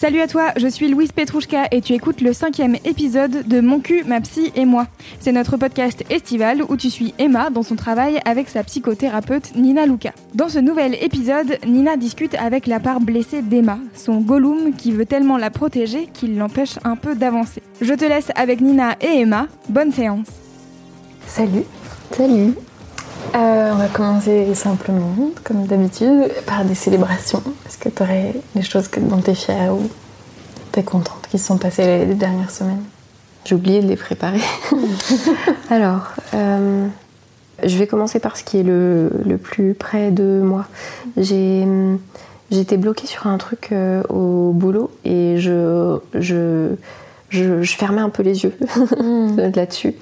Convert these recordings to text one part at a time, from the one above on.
Salut à toi, je suis Louise Petrouchka et tu écoutes le cinquième épisode de Mon cul, ma psy et moi. C'est notre podcast estival où tu suis Emma dans son travail avec sa psychothérapeute Nina Luca. Dans ce nouvel épisode, Nina discute avec la part blessée d'Emma, son Gollum qui veut tellement la protéger qu'il l'empêche un peu d'avancer. Je te laisse avec Nina et Emma, bonne séance. Salut. Salut. Euh, on va commencer simplement, comme d'habitude, par des célébrations. Est-ce que tu aurais des choses dont tu es fière ou tu es contente qui se sont passées les, dernières semaines? J'ai oublié de les préparer. Alors, euh, je vais commencer par ce qui est le, plus près de moi. J'ai. J'étais bloquée sur un truc euh, au boulot et je, je, je, fermais un peu les yeux mm. là-dessus.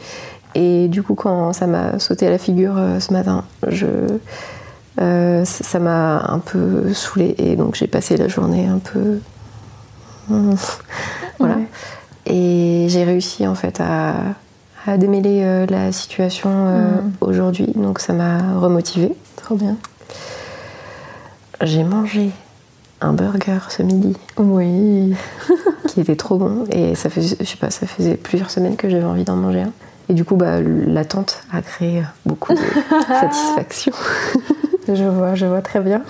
Et du coup, quand ça m'a sauté à la figure euh, ce matin, je, euh, ça m'a un peu saoulée et donc j'ai passé la journée un peu. voilà. Et j'ai réussi en fait à, démêler euh, la situation mm. aujourd'hui, donc ça m'a remotivée. Trop bien. J'ai mangé un burger ce midi. Oui. qui était trop bon et ça faisait, je sais pas, ça faisait plusieurs semaines que j'avais envie d'en manger un. Et du coup, bah, l'attente a créé beaucoup de satisfaction. je vois, je vois très bien.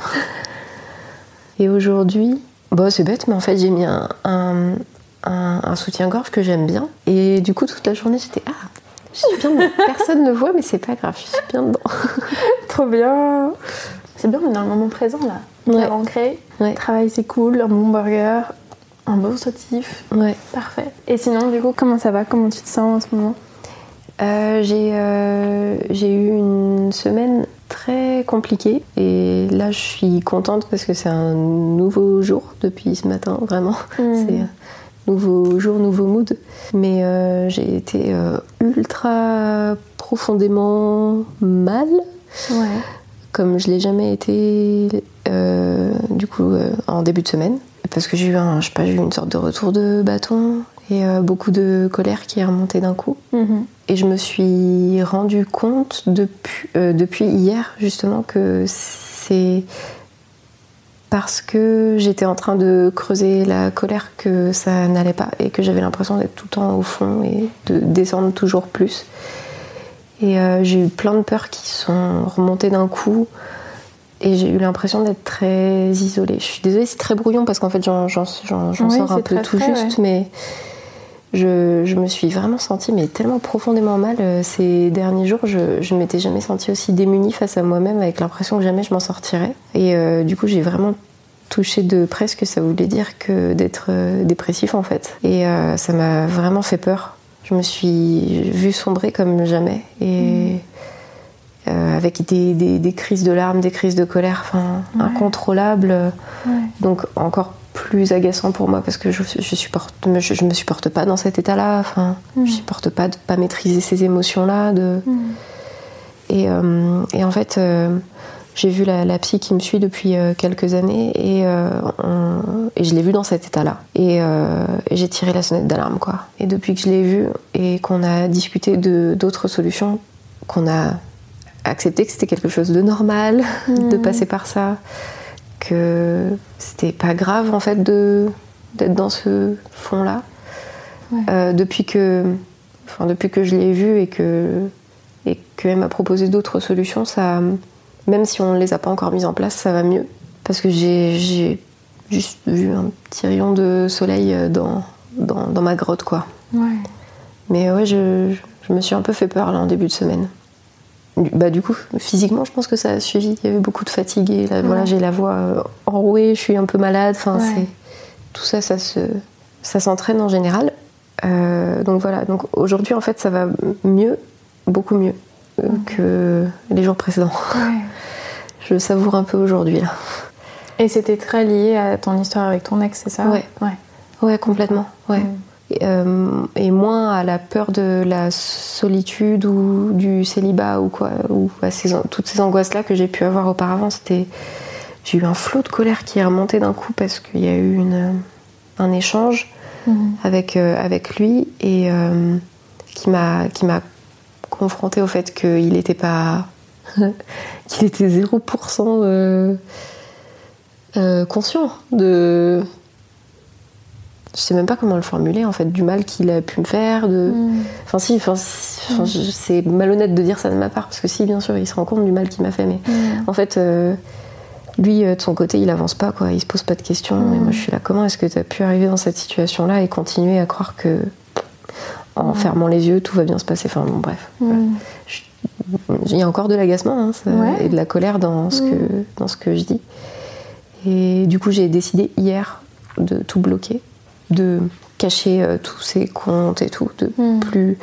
Et aujourd'hui, bah, c'est bête, mais en fait, j'ai mis un, un, soutien-gorge que j'aime bien. Et du coup, toute la journée, j'étais Ah, je suis bien Personne ne voit, mais c'est pas grave, je suis bien dedans. Trop bien. C'est bien, on est dans le moment présent là. On est ancré. Ouais. Travail, c'est cool, un bon burger, un beau sautif. Ouais. Parfait. Et sinon, du coup, comment ça va? Comment tu te sens en ce moment? Euh, euh, j'ai, eu une semaine très compliquée et là je suis contente parce que c'est un nouveau jour depuis ce matin, vraiment. Hmm. C'est un nouveau jour, nouveau mood. Mais euh, j'ai été ultra profondément mal. Comme je l'ai jamais été du coup en début de semaine. Parce que j'ai eu, un, je pas, eu une sorte de retour de bâton et beaucoup de colère qui est remontée d'un coup. Mm-hmm. Et je me suis rendu compte depuis, euh, depuis hier justement que c'est parce que j'étais en train de creuser la colère que ça n'allait pas et que j'avais l'impression d'être tout le temps au fond et de descendre toujours plus. Et euh, j'ai eu plein de peurs qui sont remontées d'un coup et j'ai eu l'impression d'être très isolée. Je suis désolée, c'est très brouillon parce qu'en fait j'en sors un peu tout juste, mais je, me suis vraiment sentie mais tellement profondément mal euh, ces derniers jours. Je, ne m'étais jamais sentie aussi démunie face à moi-même avec l'impression que jamais je m'en sortirais. Et euh, du coup, j'ai vraiment touché de près ce que ça voulait dire que d'être euh, dépressif en fait. Et ça m'a vraiment fait peur. Je me suis vue sombrer comme jamais. Et. avec des, crises de larmes, des crises de colère, enfin incontrôlables. Donc encore plus agaçant pour moi parce que je, je supporte, je, me supporte pas dans cet état-là. Enfin, je mm. supporte pas de pas maîtriser ces émotions-là. De... Mm. Et, euh, et, en fait, euh, j'ai vu la, psy qui me suit depuis euh, quelques années et, et je l'ai vue dans cet état-là. Et, j'ai tiré la sonnette d'alarme, quoi. Et depuis que je l'ai vue et qu'on a discuté de d'autres solutions, qu'on a accepté que c'était quelque chose de normal de mm. passer par ça, que c'était pas grave en fait de d'être dans ce fond là euh, depuis que enfin depuis que je l'ai vu et que et qu'elle m'a proposé d'autres solutions ça même si on ne les a pas encore mises en place ça va mieux. Parce que j'ai juste vu un petit rayon de soleil dans, dans, dans ma grotte quoi. Mais ouais je, je me suis un peu fait peur là en début de semaine bah, du coup, physiquement, je pense que ça a suivi. Il y avait beaucoup de fatigue et là, voilà, j'ai la voix euh, enrouée, je suis un peu malade. Enfin, c'est tout ça, ça se, ça s'entraîne en général. Euh, donc voilà. Donc aujourd'hui, en fait, ça va mieux, beaucoup mieux euh, que les jours précédents. je savoure un peu aujourd'hui là. Et c'était très lié à ton histoire avec ton ex, c'est ça? Ouais. Ouais. Ouais, complètement. Ouais. Euh, et moins à la peur de la solitude ou du célibat ou quoi, ou à toutes ces angoisses-là que j'ai pu avoir auparavant. C'était, j'ai eu un flot de colère qui est remonté d'un coup parce qu'il y a eu une, un échange mhm. avec, euh, avec lui et euh, qui m'a qui m'a confronté au fait qu'il n'était pas qu'il était 0% conscient de je sais même pas comment le formuler en fait, du mal qu'il a pu me faire. De... Mm. Enfin si, enfin, je- c'est malhonnête de dire ça de ma part parce que si bien sûr il se rend compte du mal qu'il m'a fait, mais Mm. en fait euh, lui euh, de son côté il avance pas quoi, il se pose pas de questions. Et moi je suis là, comment est-ce que tu as pu arriver dans cette situation là et continuer à croire que en fermant les yeux tout va bien se passer? Enfin bon bref, il y a encore de l'agacement hein, ça- Ouais. et de la colère dans ce, que, dans ce que je dis. Et du coup, j'ai décidé hier de tout bloquer, de cacher euh, tous ces comptes et tout, de Mm. plus.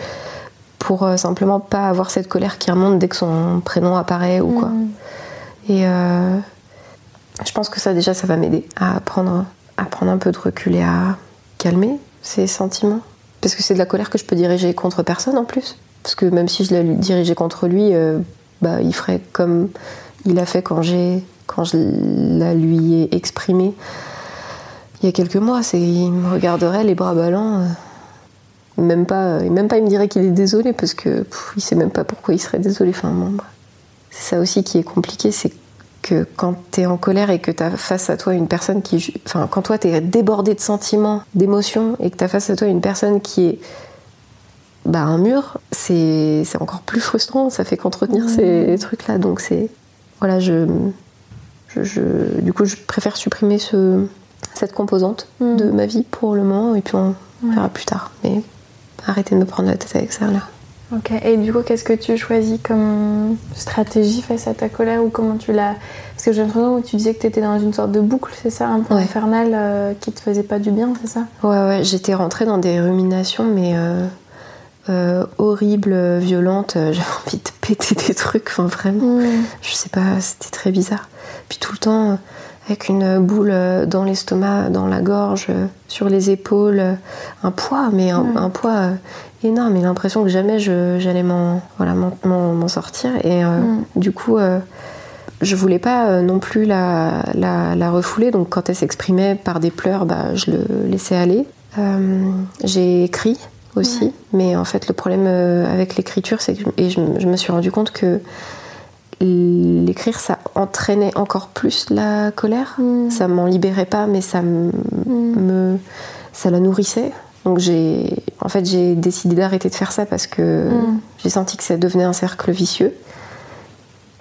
pour euh, simplement pas avoir cette colère qui remonte dès que son prénom apparaît ou quoi. Mm. Et euh, je pense que ça, déjà, ça va m'aider à prendre, à prendre un peu de recul et à calmer ces sentiments. Parce que c'est de la colère que je peux diriger contre personne en plus. Parce que même si je la dirigeais contre lui, bah, il ferait comme il a fait quand, j'ai, quand je la lui ai exprimé il y a quelques mois. Il me regarderait les bras ballants. euh, même pas, même pas il me dirait qu'il est désolé parce que pff, il sait même pas pourquoi il serait désolé. Enfin, bon. C'est ça aussi qui est compliqué, c'est que quand tu es en colère et que tu as face à toi une personne qui. Enfin, quand toi tu es débordé de sentiments, d'émotions et que tu as face à toi une personne qui est. Bah, un mur, c'est encore plus frustrant, ça fait qu'entretenir ces trucs-là. Donc, c'est. Voilà, je, je, je- Du coup, je préfère supprimer ce, cette composante Mm. de ma vie pour le moment et puis on verra plus tard. Mais arrêtez de me prendre la tête avec ça là. Ok, et du coup, qu'est-ce que tu choisis comme stratégie face à ta colère ou comment tu l'as. Parce que j'ai l'impression que tu disais que tu étais dans une sorte de boucle, c'est ça, un peu Ouais. infernale euh, qui te faisait pas du bien, c'est ça? Ouais, ouais, j'étais rentrée dans des ruminations, mais euh, euh, horribles, violentes. J'avais envie de péter des trucs, enfin vraiment. Je sais pas, c'était très bizarre. Puis tout le temps, avec une boule dans l'estomac, dans la gorge, sur les épaules, un poids, mais un, poids euh, énorme et l'impression que jamais j'allais m'en voilà, sortir. Et euh, Mm. du coup, euh, je voulais pas euh, non plus la, la, la refouler, donc quand elle s'exprimait par des pleurs, bah, je le laissais aller. Euh, J'ai écrit aussi, Ouais. mais en fait, le problème avec l'écriture, c'est que je- et je, me- je me suis rendu compte que l'écrire, ça entraînait encore plus la colère. Mm. Ça m'en libérait pas, mais ça me, Mm. me- ça la nourrissait. Donc j'ai, en fait, j'ai décidé d'arrêter de faire ça parce que Mm. j'ai senti que ça devenait un cercle vicieux.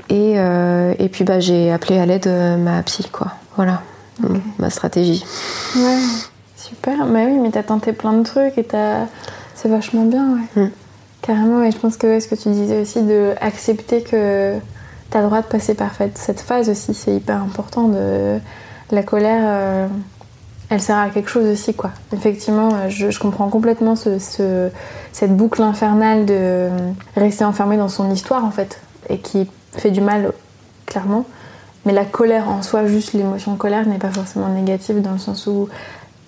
Et, euh, et puis bah, j'ai appelé à l'aide euh, ma psy, quoi. Voilà, ma stratégie. Ouais, super. Mais oui, mais t'as tenté plein de trucs et t'as... c'est vachement bien, ouais. Mm. Carrément, et je pense que ce que tu disais aussi, de accepter que t'as le droit de passer par cette phase aussi, c'est hyper important. De... La colère, euh, elle sert à quelque chose aussi, quoi. Effectivement, euh, je, comprends complètement ce, ce- cette boucle infernale de euh, rester enfermé dans son histoire, en fait, et qui fait du mal, clairement. Mais la colère en soi, juste l'émotion colère, n'est pas forcément négative dans le sens où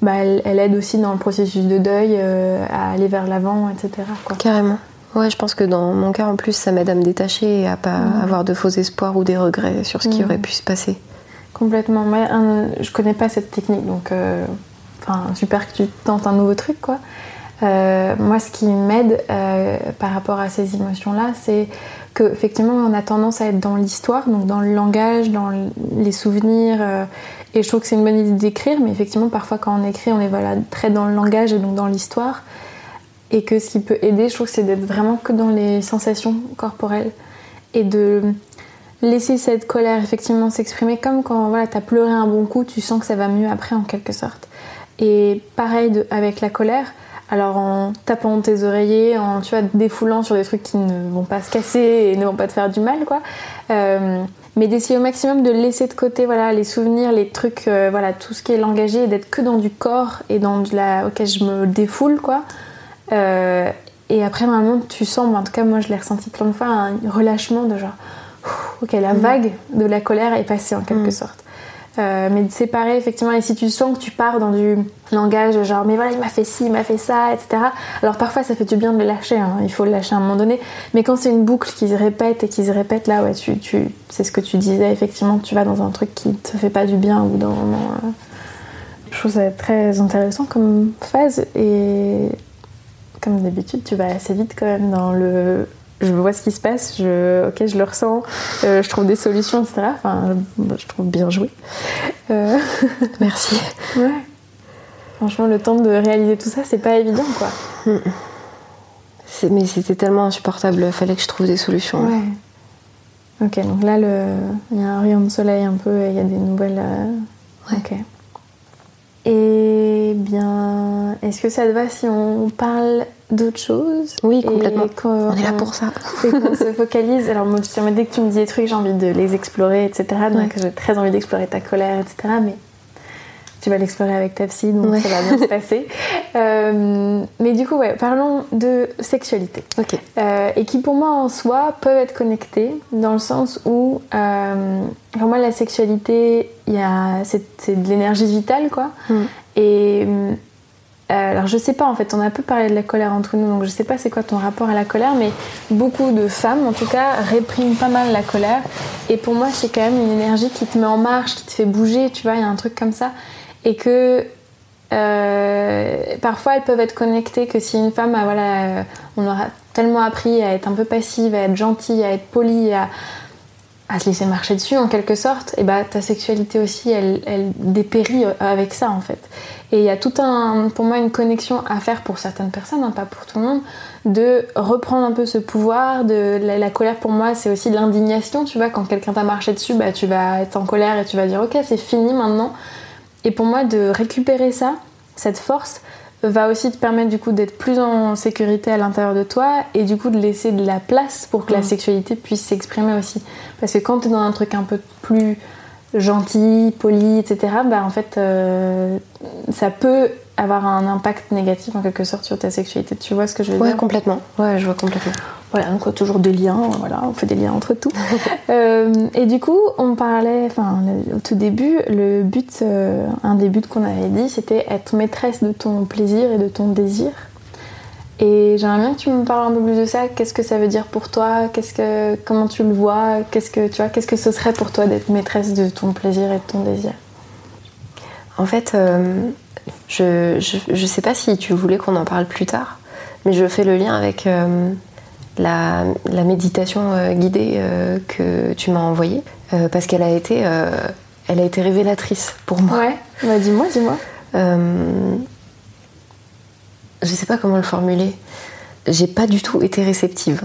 bah, elle, aide aussi dans le processus de deuil à aller vers l'avant, etc. Quoi. Carrément. Ouais, je pense que dans mon cas, en plus, ça m'aide à me détacher et à pas avoir de faux espoirs ou des regrets sur ce qui aurait pu se passer. Complètement. Moi, un- je connais pas cette technique, donc euh, super que tu tentes un nouveau truc, quoi. Euh, moi, ce qui m'aide euh, par rapport à ces émotions-là, c'est que effectivement, on a tendance à être dans l'histoire, donc dans le langage, dans les souvenirs. euh, et je trouve que c'est une bonne idée d'écrire, mais effectivement, parfois, quand on écrit, on est voilà, très dans le langage et donc dans l'histoire. Et que ce qui peut aider, je trouve c'est d'être vraiment que dans les sensations corporelles et de laisser cette colère effectivement s'exprimer comme quand voilà, tu as pleuré un bon coup, tu sens que ça va mieux après en quelque sorte. Et pareil de- avec la colère, alors en tapant tes oreillers, en tu vois, défoulant sur des trucs qui ne vont pas se casser et ne vont pas te faire du mal, quoi. Euh, mais d'essayer au maximum de laisser de côté voilà, les souvenirs, les trucs, euh, voilà, tout ce qui est langagé et d'être que dans du corps et dans la. Ok, je me défoule, quoi. Euh, et après, normalement, tu sens, mais en tout cas, moi je l'ai ressenti plein de fois, un relâchement de genre, ok, la Mm. vague de la colère est passée en quelque Mm. sorte. Euh, mais de séparer effectivement, et si tu sens que tu pars dans du langage genre, mais voilà, il m'a fait ci, il m'a fait ça, etc. Alors parfois ça fait du bien de le lâcher, hein, il faut le lâcher à un moment donné, mais quand c'est une boucle qui se répète et qui se répète, là, ouais, tu, tu, c'est ce que tu disais, effectivement, tu vas dans un truc qui te fait pas du bien au bout d'un moment. euh. Je trouve ça très intéressant comme phase et comme d'habitude, tu vas assez vite quand même dans le. Je vois ce qui se passe, je, ok, je le ressens, euh, je trouve des solutions, etc. Enfin, je, trouve bien joué. Euh, Merci. ouais. Franchement, le temps de réaliser tout ça, c'est pas évident, quoi. Mais c'était tellement insupportable, il fallait que je trouve des solutions. Ouais. Ok, donc là, le... il y a un rayon de soleil un peu, il y a des nouvelles. Euh, ouais. Ok. Et bien, est-ce que ça te va si on parle d'autres choses Oui, complètement. On est là pour ça. Et qu'on se focalise. Alors, moi, dès que tu me dis des trucs, j'ai envie de les explorer, etc. Donc, j'ai très envie d'explorer ta colère, etc. Mais tu vas l'explorer avec ta psy, donc ça va bien se passer. Euh, mais du coup, ouais, parlons de sexualité. Ok. Euh, et qui, pour moi, en soi, peuvent être connectés dans le sens où, euh, pour moi, la sexualité, c'est de l'énergie vitale, quoi. Mm. Et alors je sais pas en fait, on a un peu parlé de la colère entre nous, donc je sais pas c'est quoi ton rapport à la colère, mais beaucoup de femmes en tout cas répriment pas mal la colère. Et pour moi c'est quand même une énergie qui te met en marche, qui te fait bouger, tu vois, il y a un truc comme ça et que euh, parfois elles peuvent être connectées que si une femme, voilà, euh, on aura tellement appris à être un peu passive, à être gentille, à être polie, à, se laisser marcher dessus en quelque sorte, et bah ta sexualité aussi, elle, elle dépérit euh, avec ça en fait. Et il y a tout un, pour moi, une connexion à faire pour certaines personnes, hein, pas pour tout le monde, de reprendre un peu ce pouvoir. De la, colère pour moi, c'est aussi de l'indignation. Tu vois, quand quelqu'un t'a marché dessus, bah tu vas être en colère et tu vas dire ok, c'est fini maintenant. Et pour moi, de récupérer ça, cette force, va aussi te permettre du coup d'être plus en sécurité à l'intérieur de toi et du coup de laisser de la place pour que la mm. sexualité puisse s'exprimer aussi. Parce que quand tu es dans un truc un peu plus gentil, poli, etc., bah en fait, euh, ça peut avoir un impact négatif en quelque sorte sur ta sexualité. Tu vois ce que je veux dire Ouais, complètement. Ouais, je vois complètement. Voilà, donc toujours des liens, voilà, on fait des liens entre tout. Euh, et du coup, on parlait, enfin, au tout début, le but, euh, un des buts qu'on avait dit, c'était être maîtresse de ton plaisir et de ton désir. Et j'aimerais bien que tu me parles un peu plus de ça. Qu'est-ce que ça veut dire pour toi? Qu'est-ce que, comment tu le vois? Qu'est-ce que tu vois Qu'est-ce que ce serait pour toi d'être maîtresse de ton plaisir et de ton désir? En fait, euh, je, je, sais pas si tu voulais qu'on en parle plus tard, mais je fais le lien avec la, méditation euh, guidée euh, que tu m'as envoyée, euh, parce qu'elle a, été, elle a été révélatrice pour moi. Ouais, bah, dis-moi, dis-moi. je sais pas comment le formuler. J'ai pas du tout été réceptive.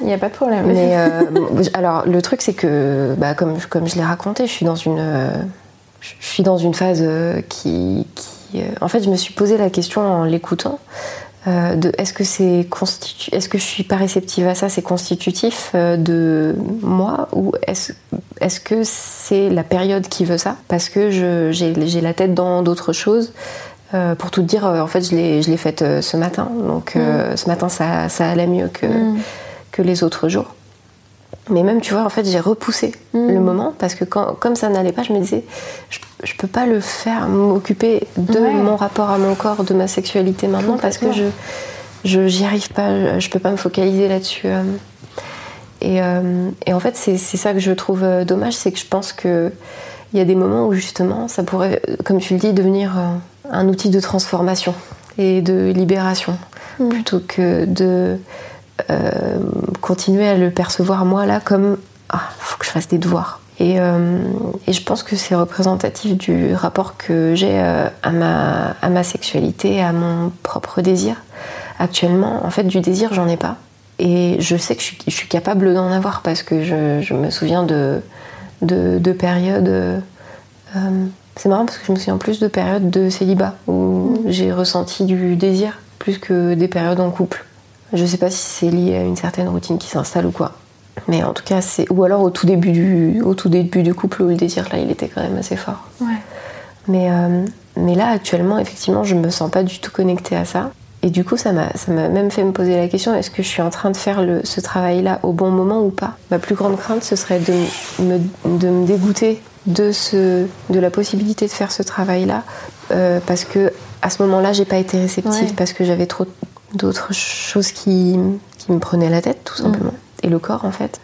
Il n'y a pas de problème. Mais alors, le truc, c'est que, bah, comme, comme je l'ai raconté, je suis dans une, je suis dans une phase qui, qui en fait, je me suis posé la question en l'écoutant. Euh, de est-ce que c'est constitu est-ce que je suis pas réceptive à ça c'est constitutif euh, de moi ou est-ce est-ce que c'est la période qui veut ça? Parce que j'ai la tête dans d'autres choses euh, pour tout dire en fait je l'ai je l'ai faite ce matin donc mm. ce matin ça, ça allait mieux que mm. que les autres jours mais même, tu vois, en fait, j'ai repoussé mm. le moment parce que quand, comme ça n'allait pas, je me disais, je, je peux pas le faire, m'occuper de mon rapport à mon corps, de ma sexualité maintenant parce que je j'y arrive pas, je peux pas me focaliser là-dessus. Euh. Et, euh, et, en fait, c'est ça que je trouve euh, dommage, c'est que je pense qu'il y a des moments où justement, ça pourrait, comme tu le dis, devenir un outil de transformation et de libération mm. plutôt que de euh, continuer à le percevoir moi là comme ah, faut que je fasse des devoirs. Et, euh, et je pense que c'est représentatif du rapport que j'ai euh, à, ma, à ma sexualité, à mon propre désir. Actuellement, en fait, du désir, j'en ai pas. Et je sais que je suis, je suis capable d'en avoir parce que je, je, me souviens de, de, de périodes. c'est marrant parce que je me souviens plus de périodes de célibat où mmh. j'ai ressenti du désir plus que des périodes en couple. Je sais pas si c'est lié à une certaine routine qui s'installe ou quoi. Mais en tout cas, c'est. Ou alors au tout début du, au tout début du couple où le désir, là, il était quand même assez fort. Ouais. Mais, euh, mais là, actuellement, effectivement, je me sens pas du tout connectée à ça. Et du coup, ça m'a même fait me poser la question est-ce que je suis en train de faire le, ce travail-là au bon moment ou pas? Ma plus grande crainte, ce serait de me, de me dégoûter de, ce, de la possibilité de faire ce travail-là euh, parce que à ce moment-là, j'ai pas été réceptive parce que j'avais trop, d'autres choses qui, qui, me prenaient la tête, tout simplement. Mm. Et le corps, en fait.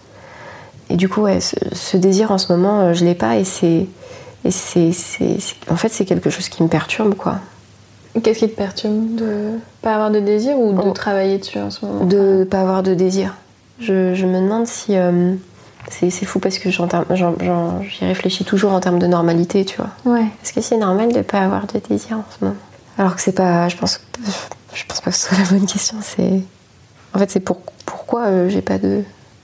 Et du coup, ouais, ce, désir, en ce moment, euh, je l'ai pas et c'est. Et c'est, en fait, c'est quelque chose qui me perturbe, quoi. Qu'est-ce qui te perturbe De pas avoir de désir ou de oh. travailler dessus en ce moment? De pas avoir de désir. Je, je me demande si. Euh, c'est, fou parce que j'y réfléchis toujours en termes de normalité, tu vois. Ouais. Est-ce que c'est normal de pas avoir de désir en ce moment Alors que c'est pas. Je pense, je pense pas que ce soit la bonne question. C'est. En fait, c'est pour, pourquoi euh, j'ai pas de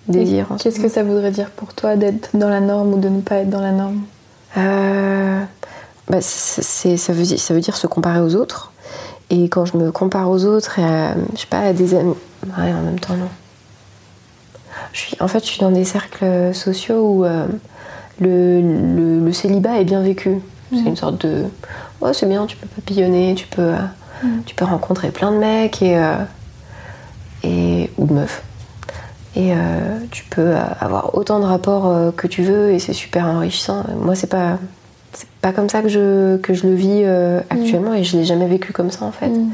désir. Qu'est-ce que ça voudrait dire pour toi d'être dans la norme ou de ne pas être dans la norme? Euh, bah, c'est, ça, veut, ça veut dire se comparer aux autres. Et quand je me compare aux autres, et à, je sais pas, à des amis. Ouais, en même temps, non. Je suis, en fait, je suis dans des cercles sociaux où euh, le, le, célibat est bien vécu. C'est une sorte de. Oh, c'est bien, tu peux papillonner, tu peux, mm. tu peux rencontrer plein de mecs et, et, ou de meufs. Et euh, tu peux avoir autant de rapports euh, que tu veux et c'est super enrichissant. Moi, c'est pas, c'est pas comme ça que je, que je le vis euh, actuellement et je l'ai jamais vécu comme ça en fait. Mm.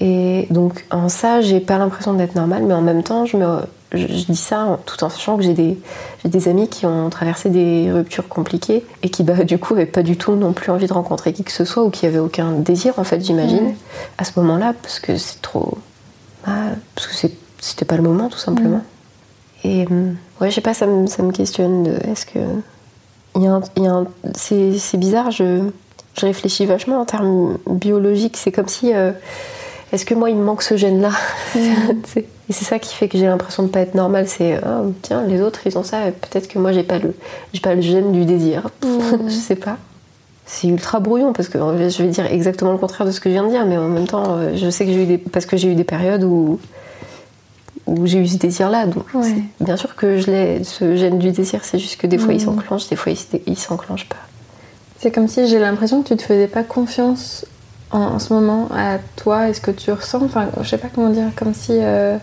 Et donc, en ça, j'ai pas l'impression d'être normale, mais en même temps, je, me, je, dis ça tout en sachant que j'ai des, des amis qui ont traversé des ruptures compliquées et qui, bah, du coup, n'avaient pas du tout non plus envie de rencontrer qui que ce soit ou qui avaient aucun désir en fait, j'imagine, mm. à ce moment-là, parce que c'est trop. Bah, parce que c'était pas le moment tout simplement. Mm. Et euh, ouais, je sais pas, ça me, ça me questionne de est-ce que. Il y a un, c'est, bizarre, je, je, réfléchis vachement en termes biologiques. C'est comme si. Euh, est-ce que moi il me manque ce gène-là mm. Et c'est ça qui fait que j'ai l'impression de pas être normale. C'est oh, tiens, les autres ils ont ça, peut-être que moi j'ai pas le, j'ai pas le gène du désir. Mm. je sais pas c'est ultra brouillon parce que je vais dire exactement le contraire de ce que je viens de dire, mais en même temps, euh, je sais que j'ai eu des, parce que j'ai eu des périodes où où j'ai eu ce désir-là. Donc, bien sûr que je l'ai, ce gène du désir, c'est juste que des fois il mm. s'enclenche, des fois il, s'enclenche pas. C'est comme si j'ai l'impression que tu te faisais pas confiance en, ce moment à toi et ce que tu ressens. Enfin, je sais pas comment dire, comme si. Euh,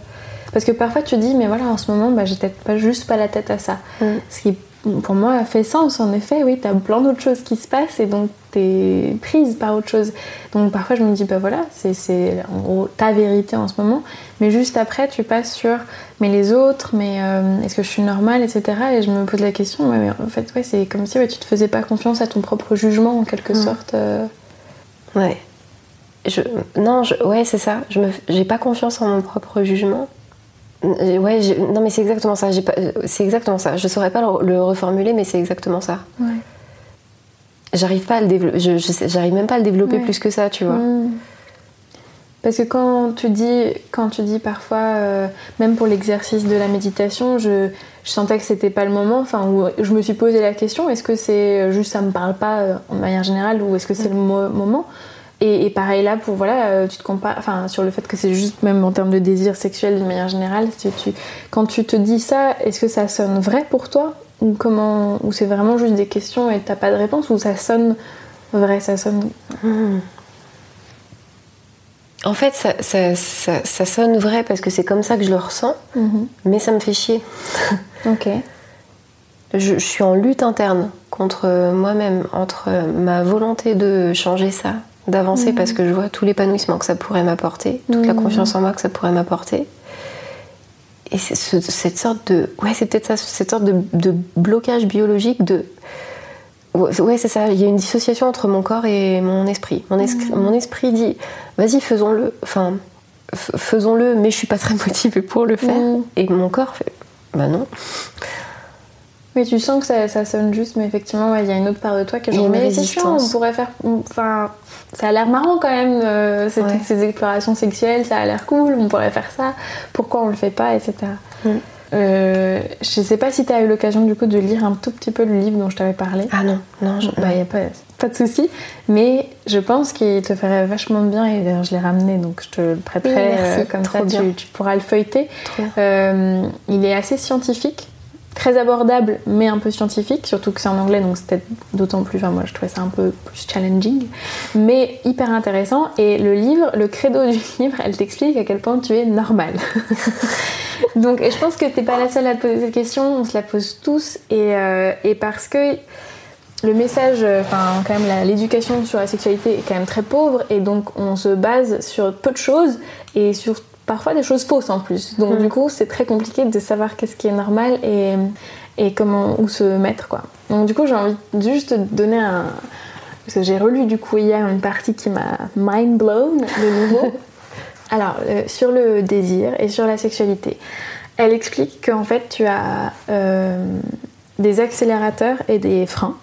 parce que parfois tu dis, mais voilà, en ce moment, bah, j'ai peut-être pas juste pas la tête à ça. Mm. Ce qui pour moi, fait sens. En effet, oui, tu as plein d'autres choses qui se passent et donc tu es prise par autre chose. Donc parfois, je me dis, bah voilà, c'est en gros ta vérité en ce moment. Mais juste après, tu passes sur, mais les autres, mais euh, est-ce que je suis normale, etc. Et je me pose la question, mais en fait, ouais, c'est comme si ouais, tu te faisais pas confiance à ton propre jugement en quelque sorte. Euh. Ouais. Je, non, je, ouais, c'est ça. Je j'ai pas confiance en mon propre jugement. Euh, ouais, non mais c'est exactement ça. C'est exactement ça. Je saurais pas le, reformuler, mais c'est exactement ça. Ouais. J'arrive pas à le développer. J'arrive même pas à le développer plus que ça, tu vois. Hmm. Parce que quand tu dis, quand tu dis parfois, euh, même pour l'exercice de la méditation, je, je sentais que c'était pas le moment. Enfin, où je me suis posé la question est-ce que c'est juste ça me parle pas euh, en manière générale ou est-ce que c'est le moment? Et, pareil là, pour voilà, euh, tu te compares, enfin sur le fait que c'est juste même en termes de désir sexuel d'une manière générale, tu, quand tu te dis ça, est-ce que ça sonne vrai pour toi? Ou comment, ou c'est vraiment juste des questions et t'as pas de réponse? Ou ça sonne vrai, ça sonne. Hmm. En fait, ça, ça, ça, sonne vrai parce que c'est comme ça que je le ressens, mhm. mais ça me fait chier. ok. Je, je, suis en lutte interne contre moi-même, entre ma volonté de changer ça, d'avancer parce que je vois tout l'épanouissement que ça pourrait m'apporter, toute la confiance en moi que ça pourrait m'apporter. Et c'est cette sorte de. Ouais, c'est peut-être ça, cette sorte de, blocage biologique de. Ouais, c'est ça, il y a une dissociation entre mon corps et mon esprit. Mon, mon esprit dit vas-y, faisons-le. Enfin, faisons-le, mais je suis pas très motivée pour le faire. Et mon corps fait bah non. Mais tu sens que ça, ça sonne juste, mais effectivement, il y a une autre part de toi qui est genre, mais c'est chiant, on pourrait faire. Enfin, ça a l'air marrant quand même, euh, toutes ces explorations sexuelles, ça a l'air cool, on pourrait faire ça, pourquoi on le fait pas, etc. Mm. Euh, je sais pas si tu as eu l'occasion du coup de lire un tout petit peu le livre dont je t'avais parlé. Ah non, non, il bah, a pas, pas de souci, mais je pense qu'il te ferait vachement bien et d'ailleurs je l'ai ramené donc je te le prêterai euh, comme ça, tu, tu, pourras le feuilleter. il est assez scientifique très abordable mais un peu scientifique, surtout que c'est en anglais donc c'était d'autant plus, enfin moi je trouvais ça un peu plus challenging, mais hyper intéressant et le livre, le credo du livre, elle t'explique à quel point tu es normal. donc je pense que t'es pas la seule à te poser cette question, on se la pose tous et, euh, et parce que le message, enfin quand même l'éducation sur la sexualité est quand même très pauvre et donc on se base sur peu de choses et sur parfois des choses fausses en plus. Donc mm. du coup, c'est très compliqué de savoir qu'est-ce qui est normal et, et comment où se mettre quoi. Donc du coup, j'ai envie juste de donner un parce que j'ai relu du coup hier une partie qui m'a mind blown de nouveau. Alors euh, sur le désir et sur la sexualité, elle explique qu'en fait tu as euh, des accélérateurs et des freins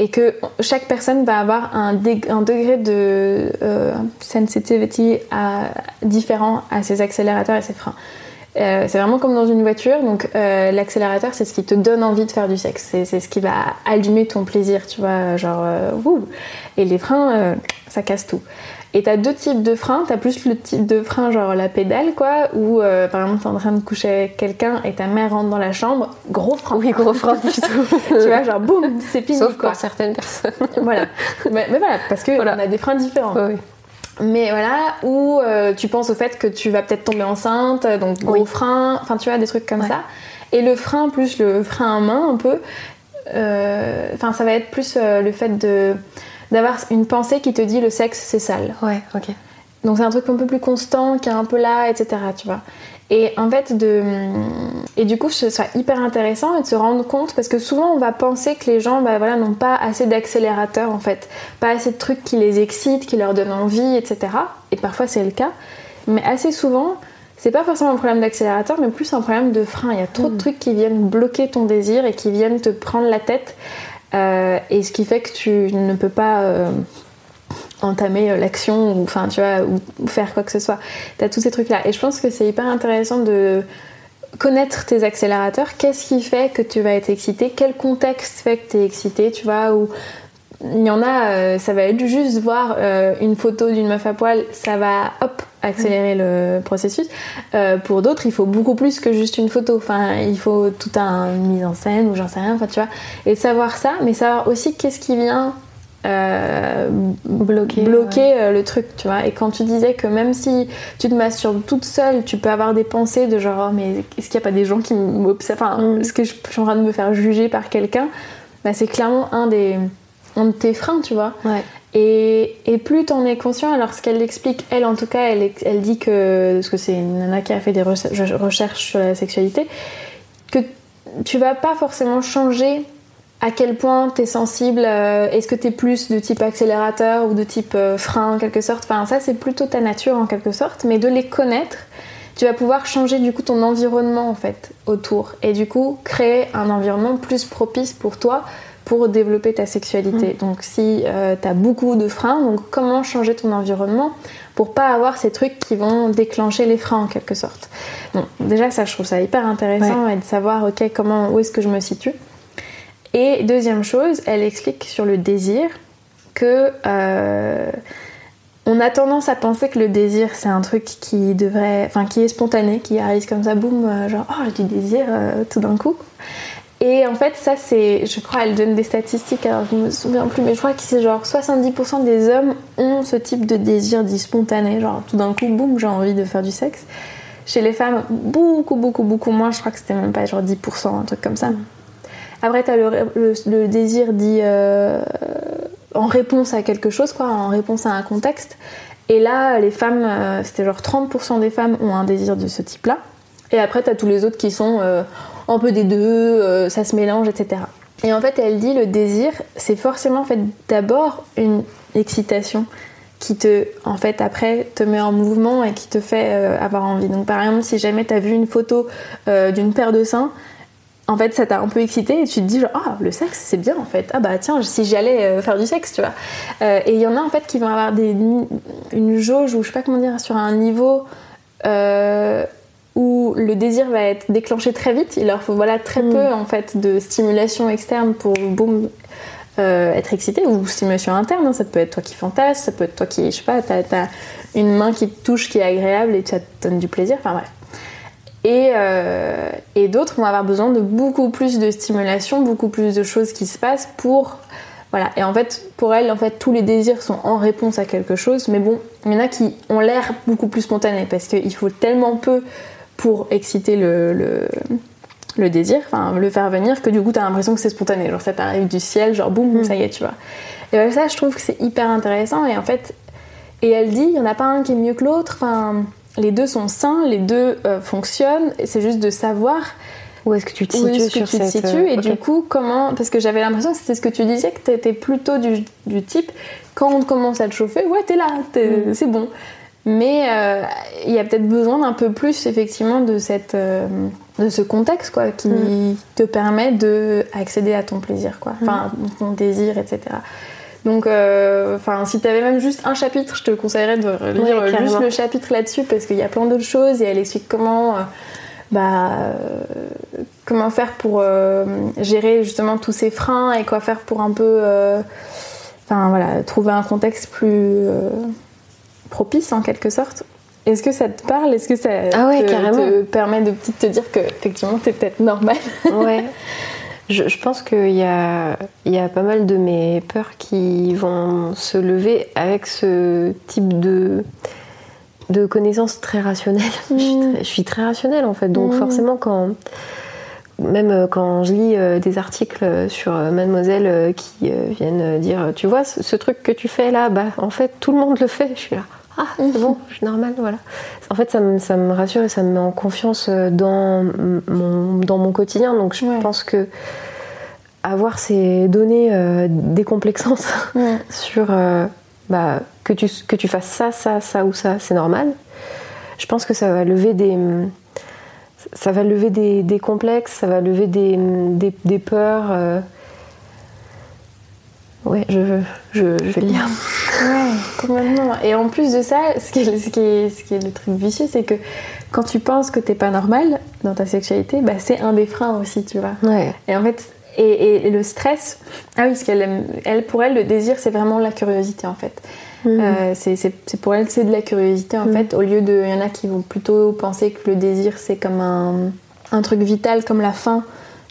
et que chaque personne va avoir un, degré de euh, sensitivity différent à ses accélérateurs et ses freins. Euh, c'est vraiment comme dans une voiture, donc euh, l'accélérateur c'est ce qui te donne envie de faire du sexe, c'est, ce qui va allumer ton plaisir, tu vois, genre wouh Et les freins, ça casse tout. Et t'as deux types de freins. T'as plus le type de frein, genre la pédale, quoi, où euh, par exemple t'es en train de coucher avec quelqu'un et ta mère rentre dans la chambre, gros frein. Oui, gros frein plutôt. tu vois, genre boum, c'est fini. Sauf quoi. pour certaines personnes. voilà. Mais, voilà, parce que on a des freins différents. Oui. Mais voilà, où euh, tu penses au fait que tu vas peut-être tomber enceinte, donc gros frein, enfin tu vois, des trucs comme ça. Et le frein plus le frein à main, un peu, euh, enfin ça va être plus le fait de d'avoir une pensée qui te dit le sexe c'est sale. Ouais, ok. Donc c'est un truc un peu plus constant, qui est un peu là, etc. Tu vois. Et en fait, de... et du coup, ce sera hyper intéressant de se rendre compte parce que souvent on va penser que les gens bah, voilà, n'ont pas assez d'accélérateurs en fait, pas assez de trucs qui les excitent, qui leur donnent envie, etc. Et parfois c'est le cas, mais assez souvent, c'est pas forcément un problème d'accélérateur, mais plus un problème de frein. Il y a trop de mm. trucs qui viennent bloquer ton désir et qui viennent te prendre la tête et ce qui fait que tu ne peux pas euh, entamer euh, l'action ou, enfin, tu vois, ou, faire quoi que ce soit. Tu as tous ces trucs-là. Et je pense que c'est hyper intéressant de connaître tes accélérateurs. Qu'est-ce qui fait que tu vas être excité? Quel contexte fait que tu es excité, tu vois ou il y en a, ça va être juste voir une photo d'une meuf à poil, ça va hop accélérer le processus. Euh, pour d'autres, il faut beaucoup plus que juste une photo. Enfin, il faut tout un mise en scène ou j'en sais rien. Enfin, tu vois. Et savoir ça, mais savoir aussi qu'est-ce qui vient euh, bloquer, bloquer euh, le truc, tu vois. Et quand tu disais que même si tu te masturbes toute seule, tu peux avoir des pensées de genre, oh, mais est-ce qu'il n'y a pas des gens qui m'observent Enfin, mm. est-ce que je, suis en train de me faire juger par quelqu'un? Bah, C'est clairement un des un de tes freins, tu vois. Ouais. Et, et, plus t'en es conscient, alors ce qu'elle explique, elle en tout cas, elle, elle dit que, parce que c'est une nana qui a fait des recherches sur la sexualité, que tu vas pas forcément changer à quel point t'es sensible, euh, est-ce que t'es plus de type accélérateur ou de type euh, frein en quelque sorte, enfin ça c'est plutôt ta nature en quelque sorte, mais de les connaître, tu vas pouvoir changer du coup ton environnement en fait autour et du coup créer un environnement plus propice pour toi pour développer ta sexualité. Mm. Donc si euh, tu as beaucoup de freins, donc comment changer ton environnement pour pas avoir ces trucs qui vont déclencher les freins en quelque sorte? Donc déjà ça je trouve ça hyper intéressant et de savoir ok comment où est-ce que je me situe. Et deuxième chose, elle explique sur le désir que euh, on a tendance à penser que le désir c'est un truc qui devrait, enfin qui est spontané, qui arrive comme ça, boum, euh, genre oh j'ai du désir tout d'un coup. Et en fait, ça, c'est. Je crois, elle donne des statistiques, alors je me souviens plus, mais je crois que c'est genre 70% des hommes ont ce type de désir dit spontané. Genre, tout d'un coup, boum, j'ai envie de faire du sexe. Chez les femmes, beaucoup, beaucoup, beaucoup moins. Je crois que c'était même pas genre 10%, un truc comme ça. Après, t'as le, le, désir dit euh, en réponse à quelque chose, quoi, en réponse à un contexte. Et là, les femmes, euh, c'était genre 30% des femmes ont un désir de ce type-là. Et après, t'as tous les autres qui sont euh, un peu des deux, euh, ça se mélange, etc. Et en fait, elle dit le désir, c'est forcément en fait d'abord une excitation qui te, en fait, après te met en mouvement et qui te fait euh, avoir envie. Donc, par exemple, si jamais tu as vu une photo d'une paire de seins, en fait, ça t'a un peu excité et tu te dis ah, le sexe, c'est bien en fait. Ah bah tiens, si j'allais faire du sexe, tu vois. et il y en a en fait qui vont avoir une jauge ou je sais pas comment dire, sur un niveau où le désir va être déclenché très vite. Il leur faut voilà très mm. peu en fait de stimulation externe pour boum euh, être excité ou stimulation interne. Hein. Ça peut être toi qui fantasme, ça peut être toi qui je sais pas, t'as as une main qui te touche qui est agréable et ça te donne du plaisir. Enfin bref. Et, euh, et d'autres vont avoir besoin de beaucoup plus de stimulation, beaucoup plus de choses qui se passent pour voilà. Et en fait, pour elle, en fait, tous les désirs sont en réponse à quelque chose. Mais bon, il y en a qui ont l'air beaucoup plus spontanés parce qu'il faut tellement peu pour exciter le, le, désir, enfin le faire venir, que du coup t'as l'impression que c'est spontané. Genre ça t'arrive du ciel, genre boum, mm. ça y est, tu vois. Et ça, je trouve que c'est hyper intéressant. Et en fait, et elle dit, il n'y en a pas un qui est mieux que l'autre. Enfin, les deux sont sains, les deux euh, fonctionnent. Et c'est juste de savoir où est-ce que tu te situes, sur tu te situes et du coup comment parce que j'avais l'impression que c'était ce que tu disais que tu étais plutôt du, du, type quand on commence à te chauffer ouais t'es là mm. c'est bon mais euh, il y a peut-être besoin d'un peu plus, effectivement, de cette. Euh, de ce contexte quoi, qui Mm. te permet de accéder à ton plaisir, quoi. Enfin, ton désir, etc. Donc, euh, si tu avais même juste un chapitre, je te conseillerais de lire Ouais, juste le chapitre là-dessus parce qu'il y a plein d'autres choses et elle explique comment, bah, comment faire pour gérer justement tous ces freins et quoi faire pour un peu, enfin voilà, trouver un contexte plus propice en quelque sorte. Est-ce que ça te parle? Est-ce que ça Ah ouais, te, permet de te dire que effectivement t'es peut-être normal? Ouais. Je, je pense qu'il y a, y a pas mal de mes peurs qui vont se lever avec ce type de, de connaissances très rationnelles. Je, suis Mm. très, je suis très rationnelle en fait, donc Mm. forcément quand même euh, quand je lis euh, des articles sur euh, Mademoiselle qui viennent dire tu vois ce, ce truc que tu fais là bah en fait tout le monde le fait je suis là ah c'est bon je suis normale voilà en fait ça me, ça me rassure et ça me met en confiance euh, dans mon, dans mon quotidien donc je Ouais. pense que avoir ces données euh, décomplexantes sur euh, bah, que, tu, que tu fasses ça, ça, ça ou ça, c'est normal. Je pense que ça va lever des, ça va lever des, des complexes, ça va lever des, des, des peurs. euh. Ouais, je, je, je vais le lire. Ouais, complètement. Et en plus de ça, ce qui est, ce qui est, ce qui est le truc vicieux, c'est que quand tu penses que t'es pas normal dans ta sexualité, bah, c'est un des freins aussi, tu vois. Ouais. Et en fait, et, et- le stress, ah oui, parce qu'elle aime, elle, pour elle, le désir, c'est vraiment la curiosité en fait. Euh, c'est, c'est- c'est pour elle, c'est de la curiosité en Mhm. fait, au lieu de. Il y en a qui vont plutôt penser que le désir, c'est comme un, un truc vital, comme la faim.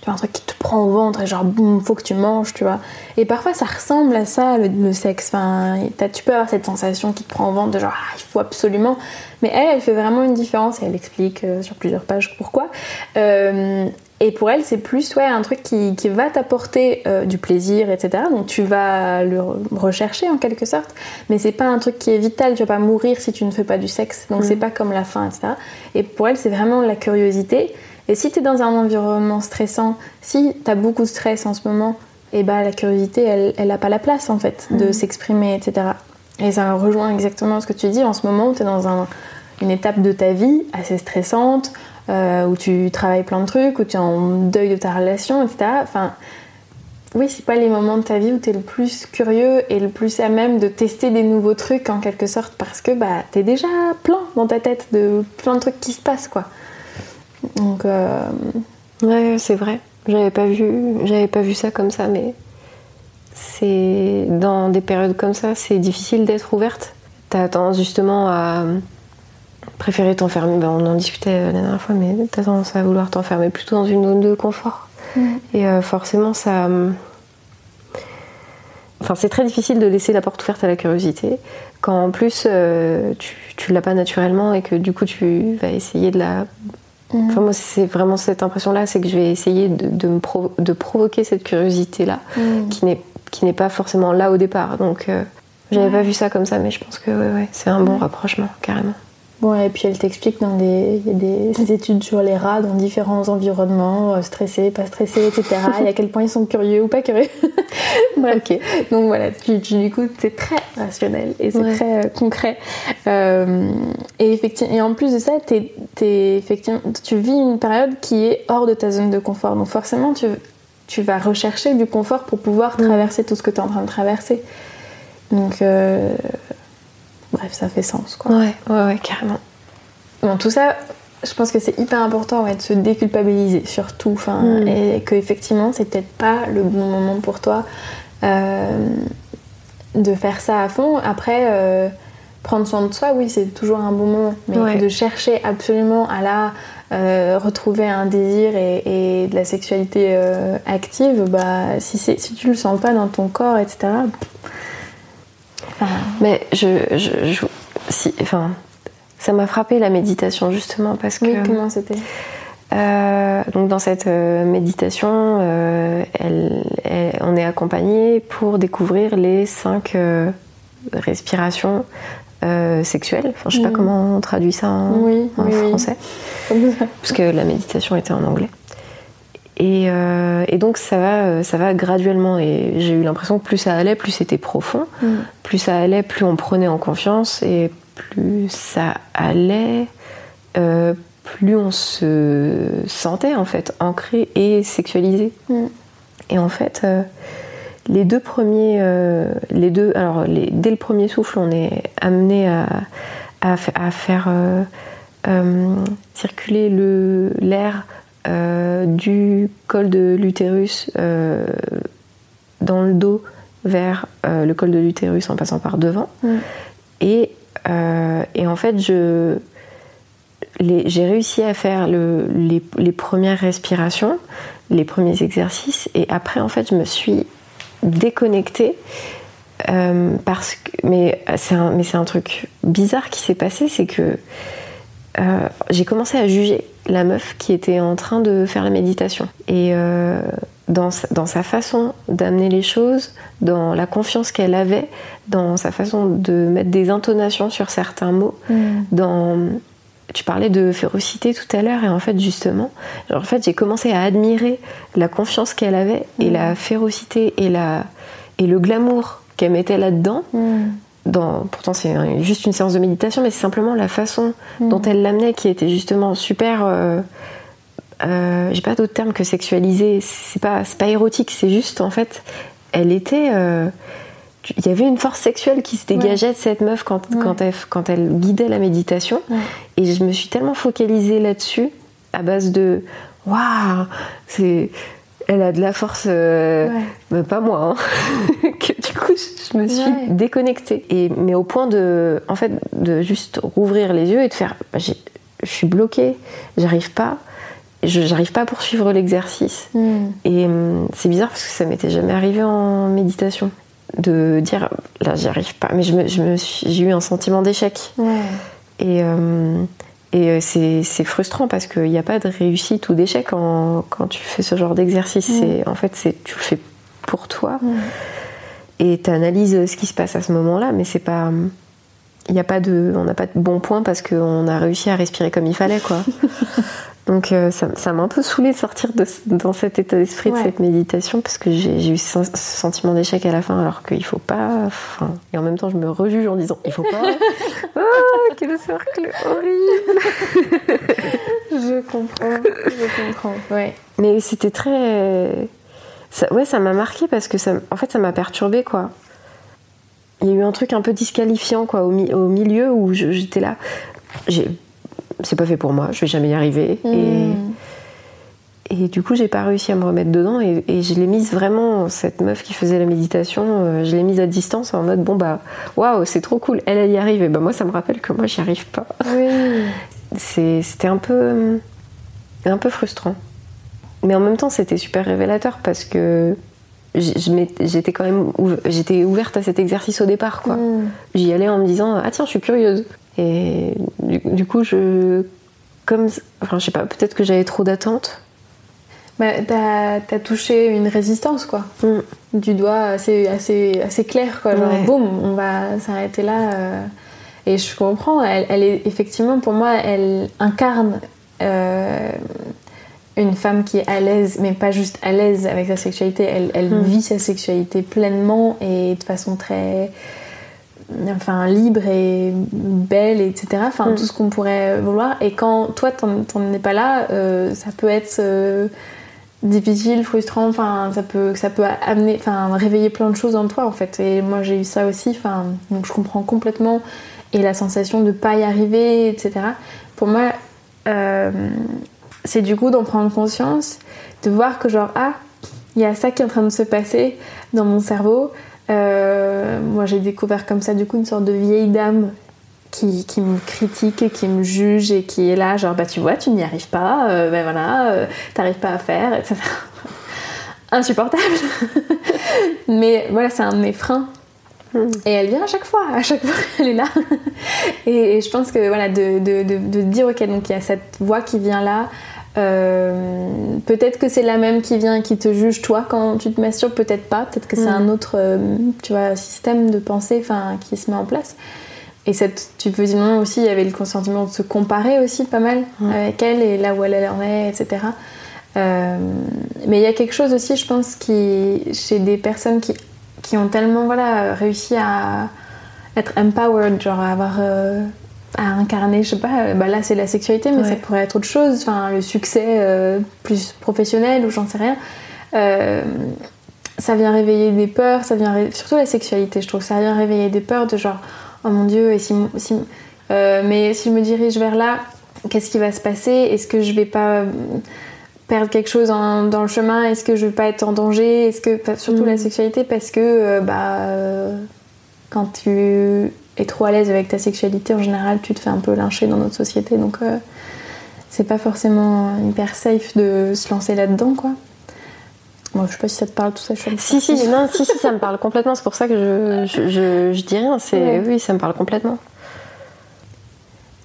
Un truc qui te prend au ventre et genre, boum, faut que tu manges, tu vois. Et parfois, ça ressemble à ça, le, le sexe. Enfin, tu peux avoir cette sensation qui te prend au ventre de genre, ah, il faut absolument. Mais elle, elle fait vraiment une différence et elle explique euh, sur plusieurs pages pourquoi. Euh, et pour elle, c'est plus ouais, un truc qui, qui va t'apporter euh, du plaisir, etc. Donc tu vas le re- rechercher en quelque sorte. Mais c'est pas un truc qui est vital. Tu vas pas mourir si tu ne fais pas du sexe. Donc Mhm. c'est pas comme la faim, etc. Et pour elle, c'est vraiment la curiosité. Et si tu es dans un environnement stressant, si tu as beaucoup de stress en ce moment, et bah la curiosité, elle, elle a pas la place en fait de Mhm. s'exprimer, etc. Et ça rejoint exactement ce que tu dis. En ce moment, tu es dans un- une étape de ta vie assez stressante, euh, où tu travailles plein de trucs, où tu es en deuil de ta relation, etc. Enfin, oui, c'est pas les moments de ta vie où tu es le plus curieux et le plus à même de tester des nouveaux trucs en quelque sorte, parce que bah, tu es déjà plein dans ta tête de plein de trucs qui se passent, quoi. Donc, euh, Ouais, c'est vrai. J'avais pas vu, j'avais pas vu ça comme ça, mais c'est dans des périodes comme ça, c'est difficile d'être ouverte. T'as tendance justement à préférer t'enfermer. Ben, on en discutait la dernière fois, mais t'as tendance à vouloir t'enfermer plutôt dans une zone de confort. Et euh, forcément, ça. hum, Enfin, c'est très difficile de laisser la porte ouverte à la curiosité quand en plus euh, tu, tu l'as pas naturellement et que du coup tu vas essayer de la Enfin, moi, c'est vraiment cette impression-là, c'est que je vais essayer de, de me provo- de provoquer cette curiosité-là, Mm. qui n'est qui n'est pas forcément là au départ. Donc, euh, j'avais Ouais. pas vu ça comme ça, mais je pense que ouais, ouais, c'est un bon rapprochement, carrément. Bon, et puis elle t'explique dans des, y a des, des études sur les rats dans différents environnements, euh, stressés, pas stressés, etc. et à quel point ils sont curieux ou pas curieux. Ok. Donc voilà, tu, tu- du coup, c'est très rationnel et c'est Ouais. très euh, concret. Euh, et, effectivement, et en plus de ça, t'es- t'es effectivement, tu vis une période qui est hors de ta zone de confort. Donc forcément, tu, tu vas rechercher du confort pour pouvoir traverser tout ce que tu es en train de traverser. Donc, euh, bref, ça fait sens. Quoi. Ouais, ouais, ouais, carrément. Bon, tout ça, je pense que c'est hyper important ouais, de se déculpabiliser, surtout. Enfin, Mm. Et que effectivement, c'est peut-être pas le bon moment pour toi euh, de faire ça à fond. Après, euh, prendre soin de soi, oui, c'est toujours un bon moment. Mais Ouais. de chercher absolument à la euh, retrouver un désir et, et de la sexualité euh, active, bah, si, c'est- si tu le sens pas dans ton corps, etc. Enfin, Mais je, je, je- si, enfin, ça m'a frappé la méditation justement parce que oui, comment c'était? Euh, donc dans cette euh, méditation, euh, elle- elle- on est accompagné pour découvrir les cinq respirations sexuelles. Enfin, je sais pas Mhm. comment on traduit ça en, Oui, en oui. français, parce que la méditation était en anglais. Et, euh, et donc ça va, euh, ça va graduellement. Et j'ai eu l'impression que plus ça allait, plus c'était profond. Mm. Plus ça allait, plus on prenait en confiance et plus ça allait, euh, plus on se sentait en fait ancré et sexualisé. Mm. Et en fait, euh, les deux premiers, les deux, alors les- dès le premier souffle, on est amené à, à, fa- à faire circuler le- l'air du col de l'utérus euh, dans le dos vers euh, le col de l'utérus en passant par devant. Mm. Et, euh, et en fait, je, j'ai réussi à faire le- les, les premières respirations, les premiers exercices, et après, en fait, je me suis déconnectée. euh, parce que, mais c'est un, mais c'est un truc bizarre qui s'est passé, c'est que euh, j'ai commencé à juger la meuf qui était en train de faire la méditation. Et euh, dans, sa, dans sa façon d'amener les choses, dans la confiance qu'elle avait, dans sa façon de mettre des intonations sur certains mots, dans tu parlais de férocité tout à l'heure et en fait justement genre, en fait j'ai commencé à admirer la confiance qu'elle avait et Mm. la férocité et la et le glamour qu'elle mettait là-dedans Mm. Dans pourtant c'est juste une séance de méditation mais c'est simplement la façon dont elle l'amenait qui était justement super euh, euh, j'ai pas d'autre terme que sexualisée c'est pas pas érotique c'est juste en fait elle était euh, il y avait une force sexuelle qui se dégageait de cette meuf quand, Ouais. quand, elle, quand elle guidait la méditation. Ouais. Et je me suis tellement focalisée là-dessus, à base de Waouh, c'est. Elle a de la force, euh, Ouais. mais pas moi, hein. que du coup je me suis Ouais. déconnectée. Et, mais au point de, en fait, de juste rouvrir les yeux et de faire bah, Je suis bloquée, j'arrive pas, j'arrive pas à poursuivre l'exercice. Mm. Et hum, c'est bizarre parce que ça m'était jamais arrivé en méditation de dire là j'y arrive pas mais je me, je me suis- j'ai eu un sentiment d'échec Ouais. et, euh, et euh, c'est frustrant parce qu'il n'y a pas de réussite ou d'échec quand tu fais ce genre d'exercice Mm. En fait tu le fais pour toi Mm. et tu analyses ce qui se passe à ce moment là mais c'est pas il a pas de on n'a pas de bon point parce qu'on a réussi à respirer comme il fallait quoi donc euh, ça ça m'a un peu saoulé de sortir de, dans cet état d'esprit Ouais. de cette méditation parce que j'ai eu ce, sentiment d'échec à la fin alors qu'il faut pas enfin, et en même temps je me rejuge en disant il faut pas ah quel cercle horrible Je comprends. Je comprends. Ouais. mais c'était très ça, ouais ça m'a marqué parce que ça en fait ça m'a perturbé quoi il y a eu un truc un peu disqualifiant quoi au, mi- au milieu où j'étais là j'ai c'est pas fait pour moi je vais jamais y arriver et Mm. Et du coup, j'ai pas réussi à me remettre dedans et, et je l'ai mise vraiment, cette meuf qui faisait la méditation, euh, je l'ai mise à distance en mode bon bah waouh, c'est trop cool, elle, elle y arrive. Et bah moi, ça me rappelle que moi, j'y arrive pas. Oui. C'était un peu, un peu frustrant. Mais en même temps, c'était super révélateur parce que j'étais quand même j'étais ouverte à cet exercice au départ. quoi. Mm. J'y allais en me disant ah tiens, je suis curieuse. Et du, du coup, je. Comme. Enfin, je sais pas, peut-être que j'avais trop d'attentes. Bah, t'as as touché une résistance, quoi. Mm. Du doigt assez, assez, assez clair, quoi. Genre, Ouais. boum, on va s'arrêter là. euh. Et je comprends, elle, elle est effectivement, pour moi, elle incarne euh, une femme qui est à l'aise, mais pas juste à l'aise avec sa sexualité. Elle, elle Mm. vit sa sexualité pleinement et de façon très enfin libre et belle etc enfin Mm. tout ce qu'on pourrait vouloir. Et quand toi t'en es pas là euh, ça peut être euh, difficile frustrant enfin ça peut ça peut amener enfin réveiller plein de choses en toi en fait. Et moi j'ai eu ça aussi enfin donc je comprends complètement. Et la sensation de pas y arriver etc pour moi euh, c'est du coup d'en prendre conscience de voir que genre ah il y a ça qui est en train de se passer dans mon cerveau euh, moi j'ai découvert comme ça du coup une sorte de vieille dame qui, qui me critique et qui me juge et qui est là genre bah tu vois tu n'y arrives pas euh, ben voilà euh, t'arrives pas à faire etc insupportable. Mais voilà c'est un de mes freins. Mm. et elle vient à chaque fois à chaque fois elle est là. Et, et je pense que voilà de, de, de, de dire ok donc il y a cette voix qui vient là euh, peut-être que c'est la même qui vient et qui te juge toi quand tu te masturbes, peut-être pas, peut-être que c'est Mm. un autre euh, tu vois, système de pensée qui se met en place. Et cette, tu peux dire aussi, il y avait le consentiment de se comparer aussi pas mal Mm. avec elle et là où elle en est, etc. Euh, mais il y a quelque chose aussi, je pense, qui, chez des personnes qui, qui ont tellement voilà, réussi à être empowered, genre à avoir à incarner, je sais pas, bah là c'est la sexualité, mais ça pourrait être autre chose, enfin le succès plus professionnel ou j'en sais rien. ça vient réveiller des peurs, ça vient surtout la sexualité, je trouve, ça vient réveiller des peurs de genre oh mon dieu, et si, mais si je me dirige vers là, qu'est-ce qui va se passer? Est-ce que je vais pas perdre quelque chose dans le chemin? Est-ce que je vais pas être en danger? Est-ce que surtout la mm. sexualité parce que euh, bah euh, quand tu es trop à l'aise avec ta sexualité en général, tu te fais un peu lyncher dans notre société donc euh, c'est pas forcément hyper safe de se lancer là-dedans quoi. Moi, je sais pas si ça te parle tout ça. Je si, si, non, si, si, ça me parle complètement. C'est pour ça que je, je, je, dis rien. C'est, Oui, ça me parle complètement.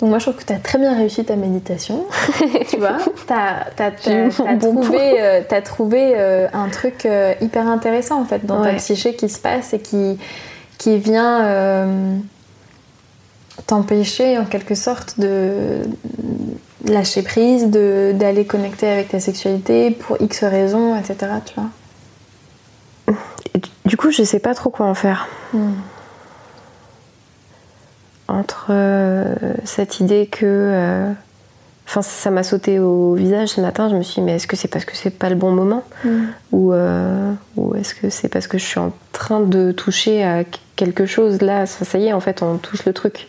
Donc moi je trouve que tu as très bien réussi ta méditation, tu vois. Tu as, trouvé, euh, trouvé euh, un truc euh, hyper intéressant en fait dans ta psyché qui se passe et qui, qui vient t'empêcher en quelque sorte de lâcher prise, d'aller connecter avec ta sexualité pour X raisons, etc. Tu vois. du coup je sais pas trop quoi en faire. Hmm entre euh, cette idée que. Euh, enfin, ça m'a sauté au visage ce matin. Je me suis dit, mais est-ce que c'est parce que c'est pas le bon moment mm. Ou, euh, ou est-ce que c'est parce que je suis en train de toucher à quelque chose Là, ça y est, en fait, on touche le truc.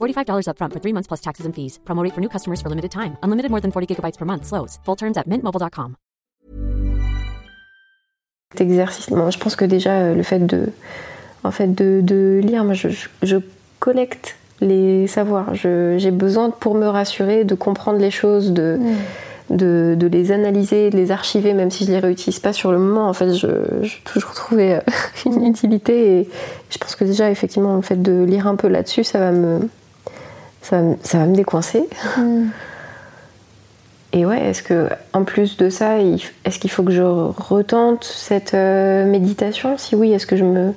$45 upfront for three months plus taxes and fees. Promote for new customers for limited time. Unlimited more than 40 gigabytes per month. Slows. Full terms at mintmobile.com. Cet exercice, bon, je pense que déjà, euh, le fait de en fait, de, lire. Moi, je, collecte les savoirs. J'ai besoin, pour me rassurer, de comprendre les choses, de, mm. de, les analyser, de les archiver, même si je les réutilise pas sur le moment. En fait, je, j'ai toujours trouvé euh, une utilité. Et je pense que déjà, effectivement, le fait de lire un peu là-dessus, ça va me, ça, va me décoincer. Mm. Et ouais, est-ce que en plus de ça, est-ce qu'il faut que je retente cette euh, méditation? Si oui, est-ce que je me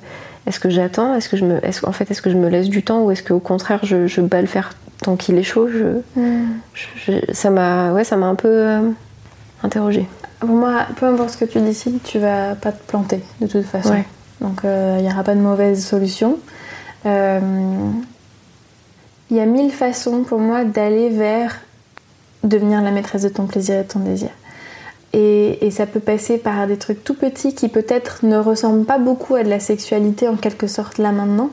est-ce que j'attends? Est-ce que je me, est en fait, est-ce que je me laisse du temps ou est-ce qu'au contraire, je, je bats le faire tant qu'il est chaud? Je, Ça m'a, ouais, ça m'a un peu euh, interrogée. Pour moi, peu importe ce que tu décides, tu vas pas te planter de toute façon. Donc euh, il n'y aura pas de mauvaise solution. Euh, il y a mille façons pour moi d'aller vers devenir la maîtresse de ton plaisir et de ton désir. Et, ça peut passer par des trucs tout petits qui peut-être ne ressemblent pas beaucoup à de la sexualité en quelque sorte là maintenant.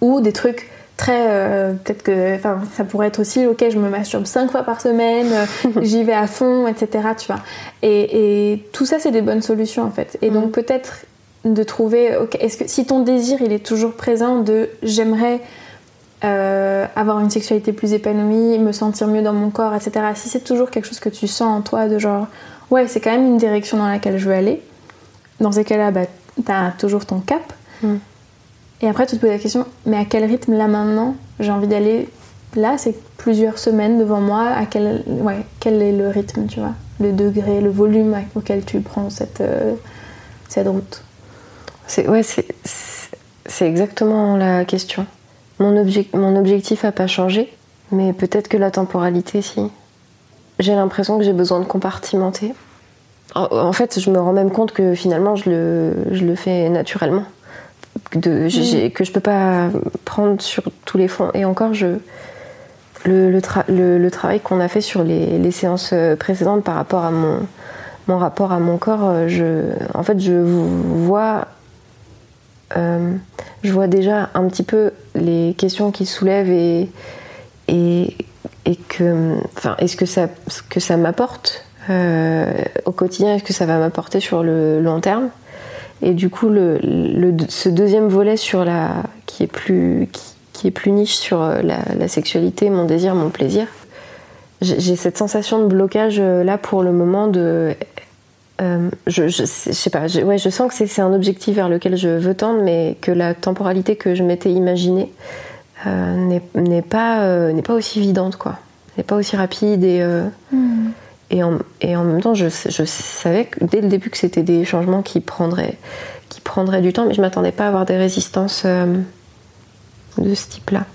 Ou des trucs très... Euh, peut-être que... Enfin, ça pourrait être aussi, ok, je me masturbe cinq fois par semaine, j'y vais à fond, etc. Tu vois. Et, tout ça, c'est des bonnes solutions en fait. Et donc mm. peut-être de trouver... ok est-ce que si ton désir, il est toujours présent de j'aimerais euh, avoir une sexualité plus épanouie, me sentir mieux dans mon corps, etc. Si c'est toujours quelque chose que tu sens en toi, de genre, ouais, c'est quand même une direction dans laquelle je veux aller, dans ces cas-là, bah, t'as toujours ton cap. Mm. Et après, tu te poses la question, mais à quel rythme là maintenant j'ai envie d'aller Là, c'est plusieurs semaines devant moi. À quel, ouais, quel est le rythme, tu vois? Le degré, le volume auquel tu prends cette, euh, cette route c'est, Ouais, c'est, c'est exactement la question. Mon, objectif n'a pas changé, mais peut-être que la temporalité, si. J'ai l'impression que j'ai besoin de compartimenter. En, fait, je me rends même compte que finalement, je le, fais naturellement. De, mm. que je peux pas prendre sur tous les fonds. Et encore, je, le, travail qu'on a fait sur les, séances précédentes par rapport à mon, mon rapport à mon corps, je, en fait, je vois euh, je vois déjà un petit peu les questions qui soulèvent et, et, et que, enfin, est-ce que ça, que ça m'apporte euh, au quotidien, est-ce que ça va m'apporter sur le long terme? Et du coup, le, ce deuxième volet sur la, qui est plus, qui, est plus niche sur la, la, sexualité, mon désir, mon plaisir, j'ai cette sensation de blocage euh, là pour le moment de euh, je, je, sais pas, je, ouais, je sens que c'est un objectif vers lequel je veux tendre, mais que la temporalité que je m'étais imaginée n'est n'est pas, euh, n'est pas aussi évidente, quoi. N'est pas aussi rapide et, euh, et, en, et en même temps, je, je savais que, dès le début que c'était des changements qui prendraient, qui prendraient du temps, mais je m'attendais pas à avoir des résistances euh, de ce type-là.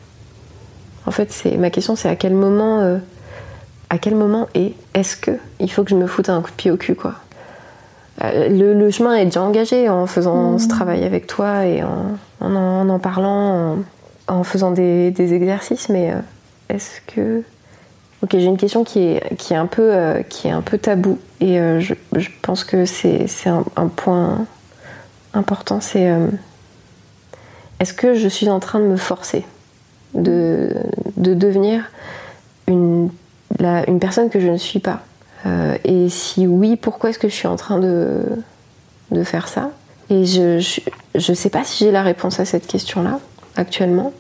En fait, c'est ma question, c'est à quel moment, euh, à quel moment et est-ce que il faut que je me foute un coup de pied au cul, quoi? Euh, Le, le chemin est déjà engagé en faisant ce travail avec toi et en en, en, en parlant, en, en faisant des, des exercices, mais euh, est-ce que Ok, j'ai une question qui est, qui est, un, peu, euh, qui est un peu tabou et euh, je, je pense que c'est un, un point important. C'est euh, est-ce que je suis en train de me forcer de, de devenir une, la- une personne que je ne suis pas? Euh, Et si oui, pourquoi est-ce que je suis en train de, de faire ça? Et je, je sais pas si j'ai la réponse à cette question-là actuellement.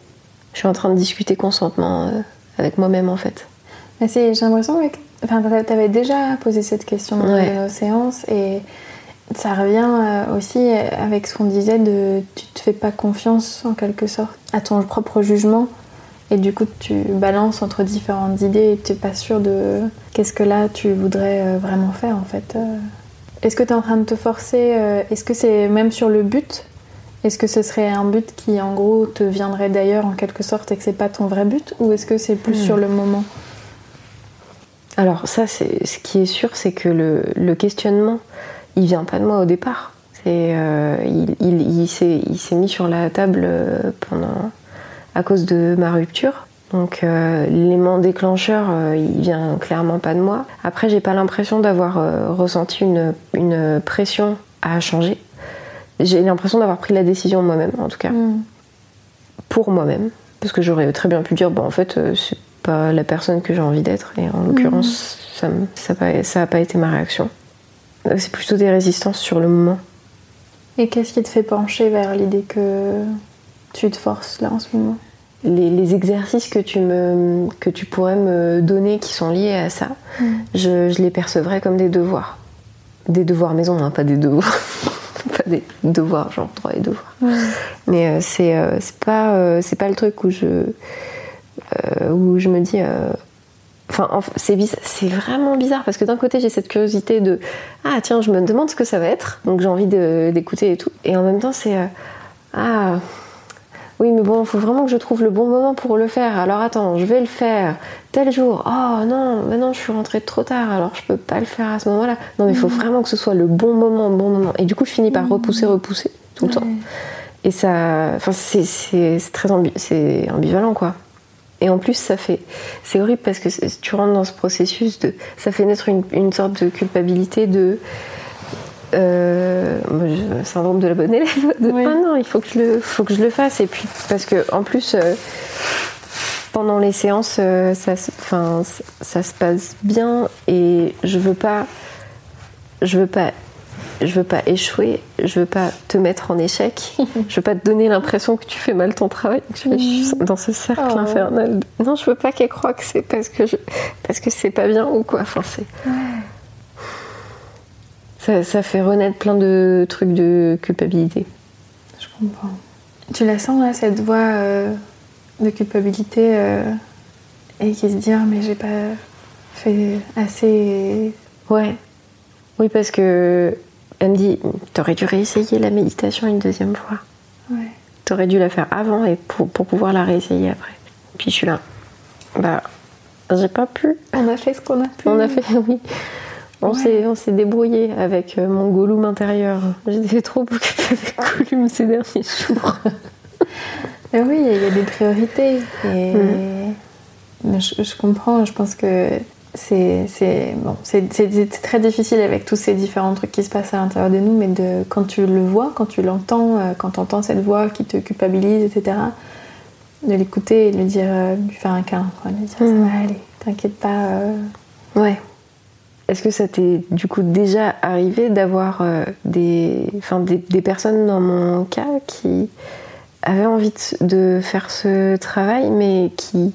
Je suis en train de discuter consentement euh, avec moi-même en fait. J'ai l'impression que enfin, t'a- t'avais déjà posé cette question dans Ouais. nos séances et ça revient euh, aussi avec ce qu'on disait de tu te fais pas confiance en quelque sorte à ton propre jugement et du coup tu balances entre différentes idées et tu n'es pas sûr de qu'est-ce que là tu voudrais euh, vraiment faire en fait. euh. Est-ce que tu es en train de te forcer euh, Est-ce que c'est même sur le but? Est-ce que ce serait un but qui en gros te viendrait d'ailleurs en quelque sorte et que c'est pas ton vrai but? Ou est-ce que c'est plus Hmm. sur le moment? Alors ça, c'est ce qui est sûr, c'est que le, le questionnement, il vient pas de moi au départ. Euh, il, il- il s'est, mis sur la table pendant, à cause de ma rupture. Donc euh, l'élément déclencheur, euh, il vient clairement pas de moi. Après, j'ai pas l'impression d'avoir euh, ressenti une, une pression à changer. J'ai l'impression d'avoir pris la décision moi-même, en tout cas Hmm. pour moi-même. Parce que j'aurais très bien pu dire, bon, en fait, euh, c'est pas la personne que j'ai envie d'être. Et en l'occurrence, ça n'a ça pas- ça pas été ma réaction. Euh, C'est plutôt des résistances sur le moment. Et qu'est-ce qui te fait pencher vers l'idée que tu te forces là en ce moment Les, les exercices que tu, me, que tu pourrais me donner qui sont liés à ça, je, je les percevrais comme des devoirs. Des devoirs maison, hein, pas des devoirs. pas des devoirs, genre droit et devoirs. Mais euh, c'est euh, c'est pas, euh, pas le truc où je, euh, où je me dis. euh, Enfin, en- c'est vraiment bizarre parce que d'un côté j'ai cette curiosité de ah tiens je me demande ce que ça va être donc j'ai envie d'écouter et tout et en même temps c'est ah oui mais bon il faut vraiment que je trouve le bon moment pour le faire. Alors attends je vais le faire tel jour. Oh non maintenant je suis rentrée trop tard alors je peux pas le faire à ce moment là non mais il faut vraiment que ce soit le bon moment bon moment. Et du coup je finis par repousser repousser tout le temps. Et ça enfin c'est très ambi- ambivalent quoi. Et en plus, ça fait, c'est horrible parce que tu rentres dans ce processus de, ça fait naître une, une sorte de culpabilité de, euh, syndrome de la bonne élève. De, Oui. Ah non, il faut que je le, faut que je le fasse. Et puis parce que en plus, euh, pendant les séances, euh, ça, se- enfin, ça, ça se passe bien et je veux pas, je veux pas. Je veux pas échouer, je veux pas te mettre en échec, je veux pas te donner l'impression que tu fais mal ton travail. Je je suis dans ce cercle Oh. infernal. Non, je veux pas qu'elle croie que c'est parce que je, parce que c'est pas bien ou quoi. Enfin, c'est. Ça, ça fait renaître plein de trucs de culpabilité. Je comprends. Tu la sens là, cette voix euh, de culpabilité euh, et qui se dit Ah, mais j'ai pas fait assez. Ouais. Oui, parce que elle me dit, t'aurais dû réessayer la méditation une deuxième fois. Ouais. T'aurais dû la faire avant et pour, pour pouvoir la réessayer après. Puis je suis là. Bah, j'ai pas pu. On a fait ce qu'on a pu. On a fait, oui. On s'est, débrouillé avec euh, mon Gollum intérieur. J'étais trop occupée avec Gollum ces derniers jours. Mais oui, il y a des priorités. Et... Mm. Mais je, je comprends, je pense que c'est bon, très difficile avec tous ces différents trucs qui se passent à l'intérieur de nous, mais de, quand tu le vois, quand tu l'entends, euh, quand tu entends cette voix qui te culpabilise, etc., de l'écouter et de lui dire, euh, lui faire un câlin, lui dire ça va aller, t'inquiète pas. euh, Ouais. Est-ce que ça t'est du coup déjà arrivé d'avoir euh, des, personnes dans mon cas qui avaient envie de, de faire ce travail, mais qui,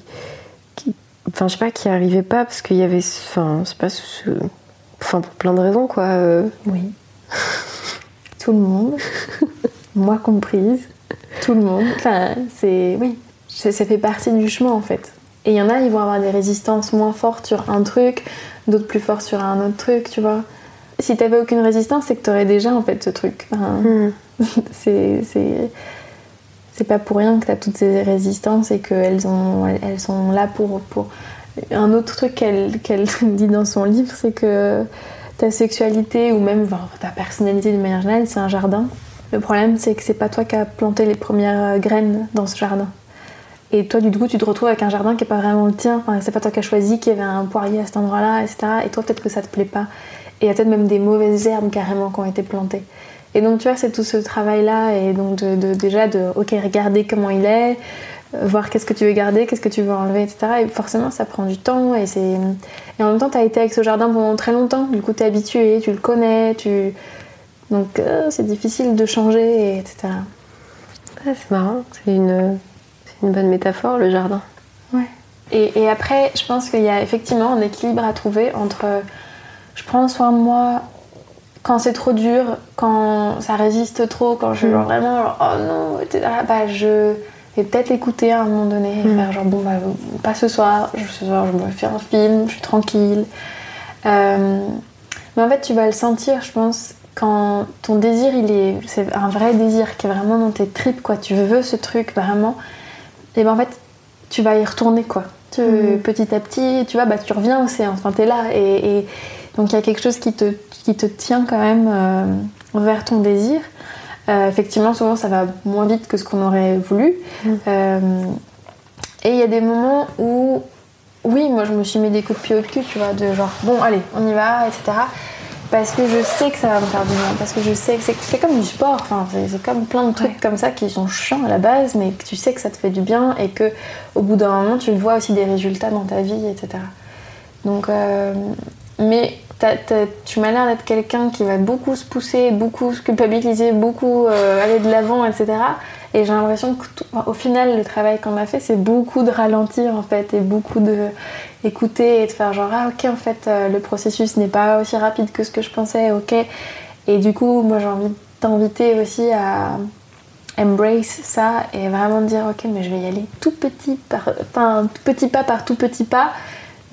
qui enfin, je sais pas, qui arrivaient pas parce qu'il y avait, enfin, c'est pas ce, enfin, pour plein de raisons quoi. euh, Oui. Tout le monde, moi comprise, tout le monde. Enfin, c'est. Oui. ça fait partie du chemin en fait. Et il y en a, ils vont avoir des résistances moins fortes sur un truc, d'autres plus fortes sur un autre truc, tu vois. Si t'avais aucune résistance, c'est que t'aurais déjà en fait ce truc. Hmm. c'est c'est pas pour rien que t'as toutes ces résistances et qu'elles elles sont là pour, pour... Un autre truc qu'elle dit dans son livre, c'est que ta sexualité ou même ta personnalité d'une manière générale, c'est un jardin. Le problème, c'est que c'est pas toi qui as planté les premières graines dans ce jardin. Et toi, du coup, tu te retrouves avec un jardin qui est pas vraiment le tien. Enfin, c'est pas toi qui as choisi qu'il y avait un poirier à cet endroit-là, etc. Et toi, peut-être que ça te plaît pas. Et il y a peut-être même des mauvaises herbes carrément qui ont été plantées. Et donc, tu vois, c'est tout ce travail-là. Et donc, déjà, de, ok, regarder comment il est, euh, voir qu'est-ce que tu veux garder, qu'est-ce que tu veux enlever, etc. Et forcément, ça prend du temps. Et, et en même temps, tu as été avec ce jardin pendant très longtemps. Du coup, tu es habitué, tu le connais. Donc, euh, c'est difficile de changer, etc. c'est marrant. C'est une une bonne métaphore, le jardin. Ouais. Et, après, je pense qu'il y a effectivement un équilibre à trouver entre je prends soin de moi quand c'est trop dur, quand ça résiste trop, quand je suis mm. vraiment oh non, bah je vais peut-être écouter à un moment donné et mm. faire genre bon bah pas ce soir, ce soir je me fais un film, je suis tranquille. Euh, mais en fait tu vas le sentir je pense quand ton désir il est c'est un vrai désir qui est vraiment dans tes tripes quoi, tu veux ce truc vraiment et ben en fait, tu vas y retourner quoi. Mhm. Petit à petit, tu vois, bah, tu reviens au séances, enfin, t'es là. Et, donc il y a quelque chose qui te, qui te tient quand même euh, vers ton désir. Euh, effectivement, souvent ça va moins vite que ce qu'on aurait voulu. Mhm. Euh, et il y a des moments où, oui, moi je me suis mis des coups de pied au cul, tu vois, de genre, bon, allez, on y va, etc parce que je sais que ça va me faire du bien, parce que je sais que c'est comme du sport, enfin, c'est comme plein de trucs comme ça qui sont chiants à la base, mais que tu sais que ça te fait du bien et que au bout d'un moment tu vois aussi des résultats dans ta vie, etc. Donc, euh, mais tu m'as l'air d'être quelqu'un qui va beaucoup se pousser, beaucoup se culpabiliser, beaucoup euh, aller de l'avant, etc. Et j'ai l'impression qu'au final, le travail qu'on a fait, c'est beaucoup de ralentir en fait, et beaucoup de écouter et de faire genre ah ok en fait euh, le processus n'est pas aussi rapide que ce que je pensais, ok. Et du coup, moi j'ai envie de t'inviter aussi à embrace ça et vraiment dire ok mais je vais y aller tout petit par, enfin tout petit pas par tout petit pas,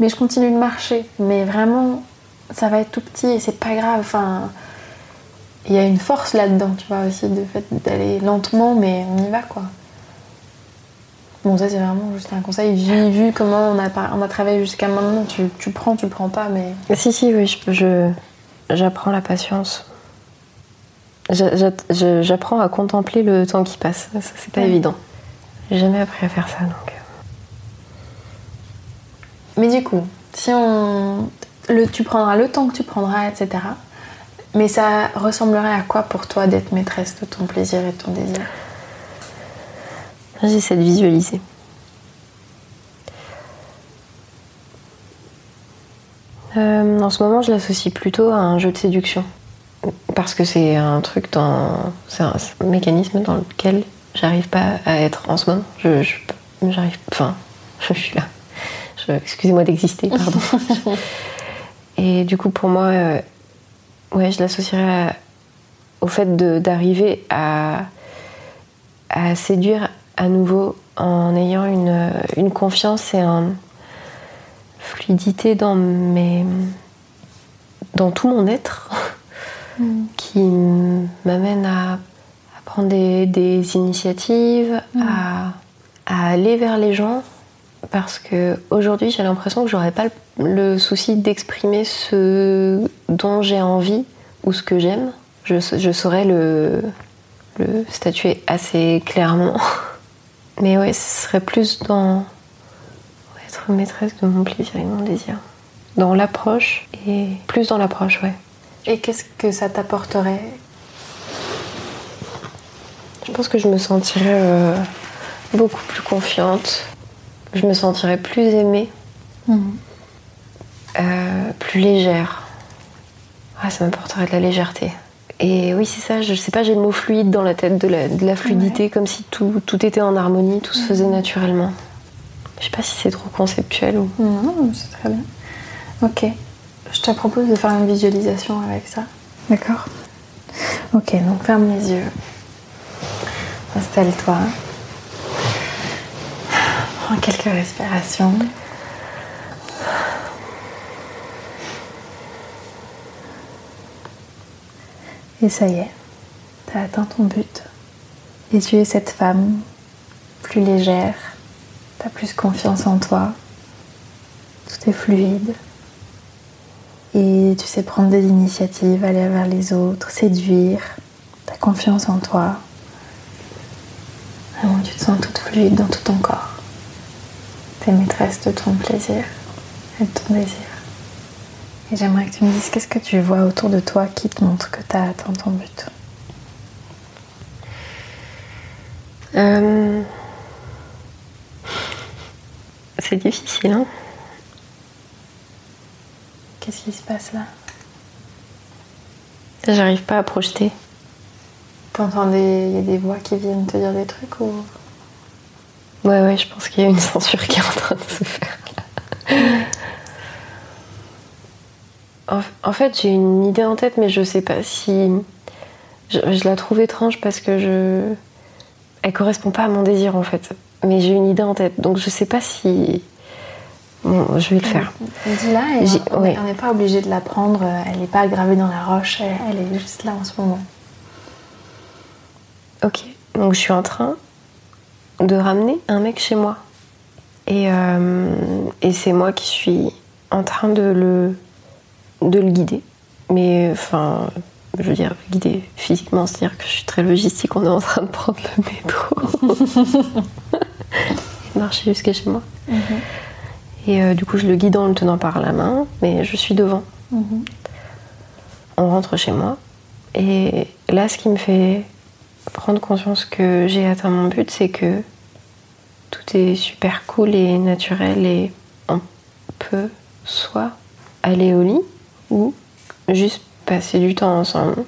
mais je continue de marcher. Mais vraiment, ça va être tout petit et c'est pas grave. Enfin il y a une force là-dedans, tu vois, aussi, de fait d'aller lentement, mais on y va, quoi. Bon, ça, c'est vraiment juste un conseil. Vu, vu comment on a, on a travaillé jusqu'à maintenant, tu, tu, prends, tu prends pas, mais. Si, si, oui, je, j'apprends la patience. J'apprends à contempler le temps qui passe. Ça, c'est pas évident. J'ai jamais appris à faire ça, donc. Mais du coup, si on. Le, tu prendras le temps que tu prendras, etc. Mais ça ressemblerait à quoi pour toi d'être maîtresse de ton plaisir et de ton désir? J'essaie de visualiser. Euh, en ce moment, je l'associe plutôt à un jeu de séduction. Parce que c'est un truc dans. C'est un, mécanisme dans lequel j'arrive pas à être en ce moment. Je. j'arrive. Enfin, je suis là. excusez-moi d'exister, pardon. Et du coup, pour moi, euh, ouais, je l'associerais au fait d'arriver à, à, séduire à nouveau en ayant une, une confiance et une fluidité dans, mes, dans tout mon être mm. qui m'amène à, prendre des, des initiatives, mm. à, à, aller vers les gens. Parce que aujourd'hui, j'ai l'impression que j'aurais pas le souci d'exprimer ce dont j'ai envie ou ce que j'aime. Je, je, saurais le, le statuer assez clairement. Mais ouais, ce serait plus dans être maîtresse de mon plaisir et de mon désir. Dans l'approche et plus dans l'approche, ouais. Et qu'est-ce que ça t'apporterait? Je pense que je me sentirais euh, beaucoup plus confiante. Je me sentirais plus aimée. Mhm. Euh, plus légère. Ah, ça m'apporterait de la légèreté. Et oui, c'est ça, je sais pas, j'ai le mot fluide dans la tête, de la, fluidité, comme si tout, tout, était en harmonie, tout se faisait naturellement. Je sais pas si c'est trop conceptuel ou. Non, c'est très bien. Ok. Je te propose de faire une visualisation avec ça. D'accord. Ok, donc ferme les yeux. Installe-toi. Prends quelques respirations. Et ça y est, tu as atteint ton but. Et tu es cette femme plus légère, tu as plus confiance en toi, tout est fluide. Et tu sais prendre des initiatives, aller vers les autres, séduire, tu as confiance en toi. Vraiment, tu te sens toute fluide dans tout ton corps. Tu es maîtresse de ton plaisir et de ton désir. Et j'aimerais que tu me dises qu'est-ce que tu vois autour de toi qui te montre que tu as atteint ton but? Euh, C'est difficile, hein Qu'est-ce qui se passe là? J'arrive pas à projeter. T'entends des... y a des voix qui viennent te dire des trucs ou... Ouais, ouais, je pense qu'il y a une censure qui est en train de se faire. En, en fait, j'ai une idée en tête, mais je sais pas si. Je, je la trouve étrange parce que je. Elle correspond pas à mon désir en fait. Mais j'ai une idée en tête, donc je sais pas si. Bon, je vais le faire. Dis-la on ouais. n'est pas obligé de la prendre, elle n'est pas gravée dans la roche, elle, elle est juste là en ce moment. Ok, donc je suis en train de ramener un mec chez moi. Et, euh, et c'est moi qui suis en train de le, de le guider. Mais enfin, je veux dire, guider physiquement, c'est-à-dire que je suis très logistique, on est en train de prendre le métro. et de marcher jusqu'à chez moi. Et euh, du coup, je le guide en le tenant par la main, mais je suis devant. On rentre chez moi. Et là, ce qui me fait prendre conscience que j'ai atteint mon but, c'est que tout est super cool et naturel et on peut soit aller au lit ou juste passer du temps ensemble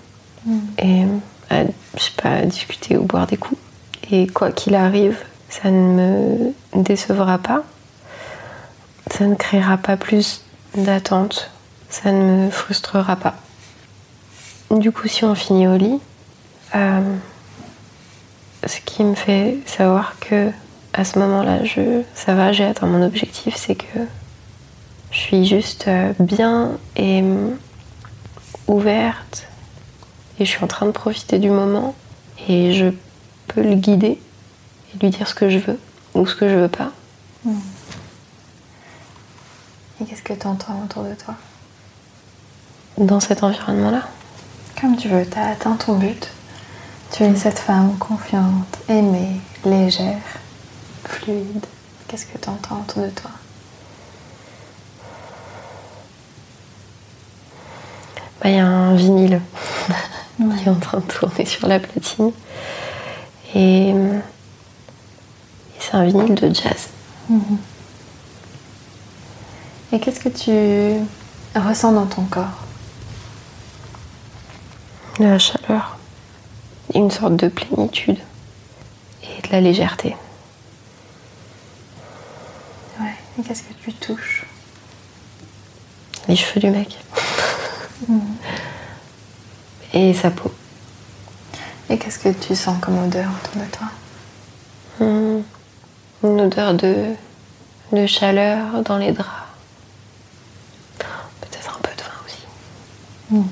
et à, je sais pas, discuter ou boire des coups. Et quoi qu'il arrive, ça ne me décevra pas, ça ne créera pas plus d'attente, ça ne me frustrera pas. Du coup, si on finit au lit, euh, ce qui me fait savoir que à ce moment-là, je, ça va, j'ai atteint mon objectif, c'est que je suis juste euh, bien et euh, ouverte et je suis en train de profiter du moment et je peux le guider et lui dire ce que je veux ou ce que je veux pas. Et qu'est-ce que tu entends autour de toi? Dans cet environnement-là, Comme tu veux, tu as atteint ton but. Tu es cette femme confiante, aimée, légère, fluide. Qu'est-ce que tu entends autour de toi? Bah, il y a un vinyle qui est en train de tourner sur la platine. Et, et c'est un vinyle de jazz. Et qu'est-ce que tu ressens dans ton corps? De la chaleur, une sorte de plénitude et de la légèreté. Ouais. Et qu'est-ce que tu touches? Les cheveux du mec. Et sa peau. Et qu'est-ce que tu sens comme odeur autour de toi? Hmm. Une odeur de, de chaleur dans les draps. Peut-être un peu de vin aussi.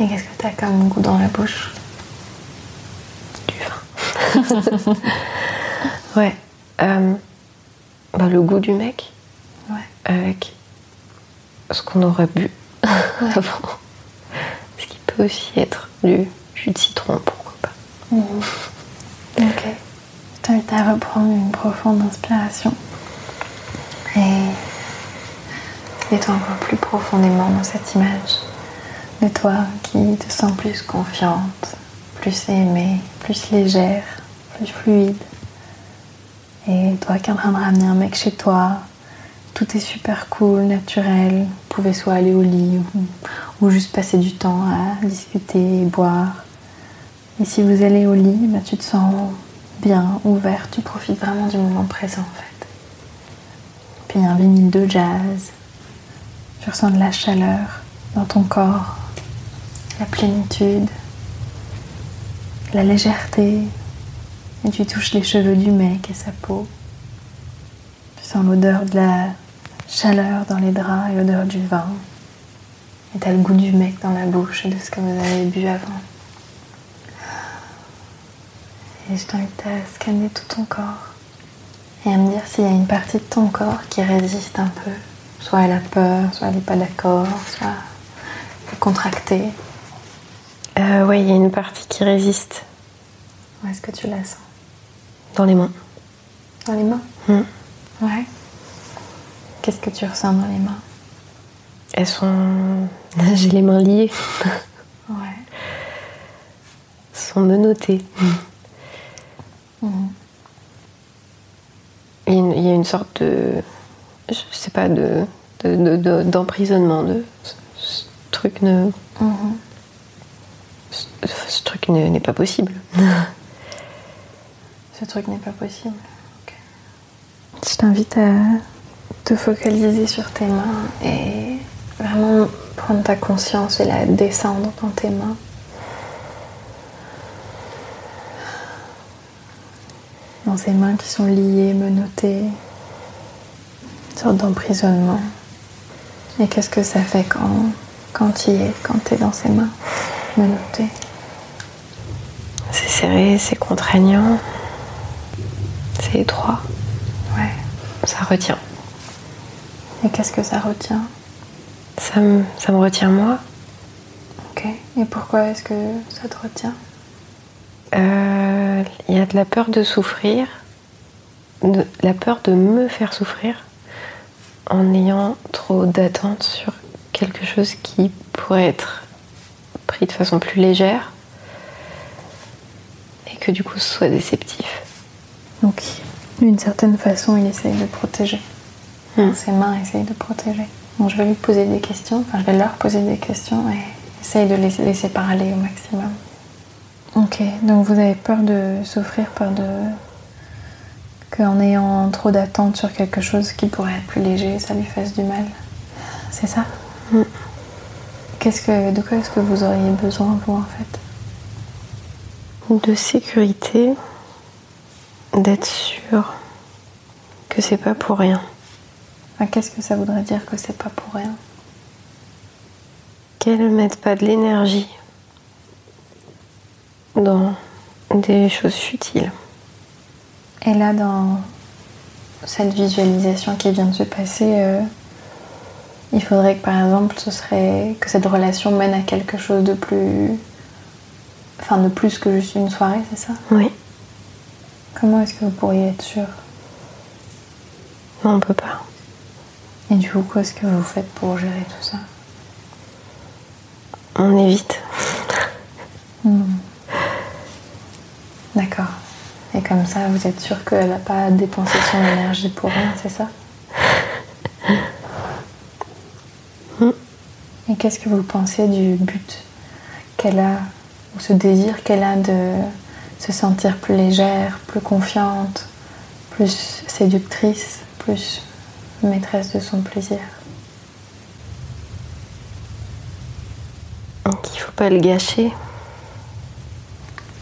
Et qu'est-ce que tu as comme goût dans la bouche? ouais. Euh, bah, le goût du mec Ouais. avec ce qu'on aurait bu avant. Ce qui peut aussi être du jus de citron, pourquoi pas. Ok. Je t'invite à reprendre une profonde inspiration. Et mets-toi encore plus profondément dans cette image de toi qui te sens plus confiante, plus aimée, plus légère, fluide. Et toi qui es en train de ramener un mec chez toi, tout est super cool, naturel. Vous pouvez soit aller au lit ou, ou juste passer du temps à discuter et boire. Et si vous allez au lit, bah, tu te sens bien, ouvert, tu profites vraiment du moment présent en fait. Puis un vinyle de jazz, tu ressens de la chaleur dans ton corps, la plénitude, la légèreté, et tu touches les cheveux du mec et sa peau. Tu sens l'odeur de la chaleur dans les draps et l'odeur du vin. Et t'as le goût du mec dans la bouche et de ce que vous avez bu avant. Et je t'invite à scanner tout ton corps et à me dire s'il y a une partie de ton corps qui résiste un peu. Soit elle a peur, soit elle n'est pas d'accord, soit elle est contractée. Euh, ouais, il y a une partie qui résiste Où est-ce que tu la sens? Dans les mains. Dans les mains Hmm. Ouais. Qu'est-ce que tu ressens dans les mains? Elles sont. J'ai les mains liées. Ouais. Elles sont menottées. Mhm. Il y a une- sorte de. Je sais pas, de. de- de- de- d'emprisonnement. De, ce, truc ne. Mhm. Ce, ce truc ne- n'est pas possible. Ce truc n'est pas possible. Je t'invite à te focaliser sur tes mains et vraiment prendre ta conscience et la descendre dans tes mains. Dans ces mains qui sont liées, menottées, une sorte d'emprisonnement. Et qu'est-ce que ça fait quand, quand tu y es, quand tu es dans ces mains menottées? C'est serré, c'est contraignant. C'est étroit. Ouais. Ça retient. Et qu'est-ce que ça retient? Ça me, ça me retient moi. Ok. Et pourquoi est-ce que ça te retient? Euh, Il y a de la peur de souffrir, de, la peur de me faire souffrir en ayant trop d'attentes sur quelque chose qui pourrait être pris de façon plus légère et que du coup ce soit déceptif. Donc, d'une certaine façon, il essaye de protéger. Hmm. Ses mains essayent de protéger. Donc, je vais lui poser des questions, enfin, je vais leur poser des questions et essaye de les laisser parler au maximum. Ok, donc vous avez peur de souffrir, peur de. qu'en ayant trop d'attentes sur quelque chose qui pourrait être plus léger, ça lui fasse du mal. C'est ça? Hmm. Qu'est-ce que, De quoi est-ce que vous auriez besoin, vous, en fait? De sécurité, d'être sûr que c'est pas pour rien. Enfin, Qu'est-ce que ça voudrait dire que c'est pas pour rien? Qu'elle ne mette pas de l'énergie dans des choses futiles. Et là, dans cette visualisation qui vient de se passer, euh, il faudrait que par exemple, ce serait que cette relation mène à quelque chose de plus. Enfin, de plus que juste une soirée, c'est ça? Oui, Comment est-ce que vous pourriez être sûr? Non, on peut pas. Et du coup, qu'est-ce que vous faites pour gérer tout ça? On évite. D'accord. Et comme ça, vous êtes sûr qu'elle n'a pas dépensé son énergie pour rien, c'est ça? Et qu'est-ce que vous pensez du but qu'elle a, ou ce désir qu'elle a de se sentir plus légère, plus confiante, plus séductrice, plus maîtresse de son plaisir Donc il faut pas le gâcher.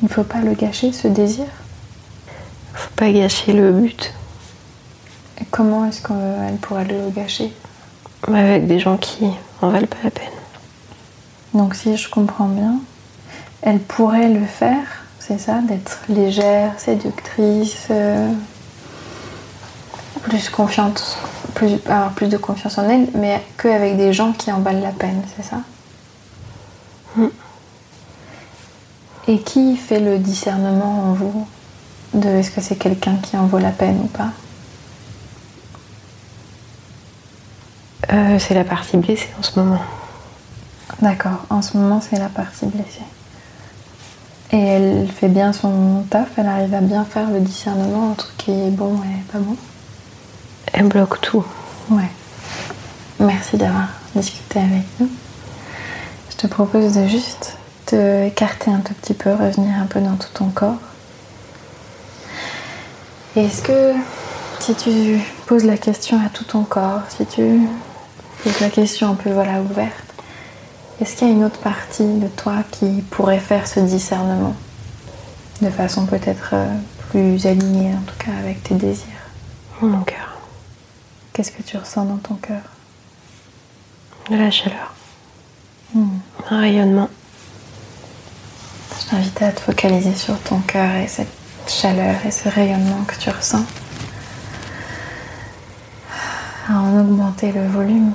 Il ne faut pas le gâcher, ce désir Il faut pas gâcher le but Et comment est-ce qu'elle pourrait le gâcher? Avec des gens qui en valent pas la peine. Donc si je comprends bien, elle pourrait le faire, c'est ça, d'être légère, séductrice, euh, plus confiante, plus, avoir plus de confiance en elle, mais qu'avec des gens qui en valent la peine, c'est ça Mm. Et qui fait le discernement en vous de est-ce que c'est quelqu'un qui en vaut la peine ou pas Euh, c'est la partie blessée en ce moment. D'accord, en ce moment c'est la partie blessée. Et elle fait bien son taf, elle arrive à bien faire le discernement entre qui est bon et pas bon. Elle bloque tout. Ouais. Merci d'avoir discuté avec nous. Je te propose de juste te écarter un tout petit peu, revenir un peu dans tout ton corps. Est-ce que si tu poses la question à tout ton corps, si tu poses la question un peu voilà ouverte, est-ce qu'il y a une autre partie de toi qui pourrait faire ce discernement de façon peut-être euh, plus alignée en tout cas avec tes désirs? Mon cœur. Qu'est-ce que tu ressens dans ton cœur? De la chaleur. Hmm. Un rayonnement. Je t'invite à te focaliser sur ton cœur et cette chaleur et ce rayonnement que tu ressens. À en augmenter le volume.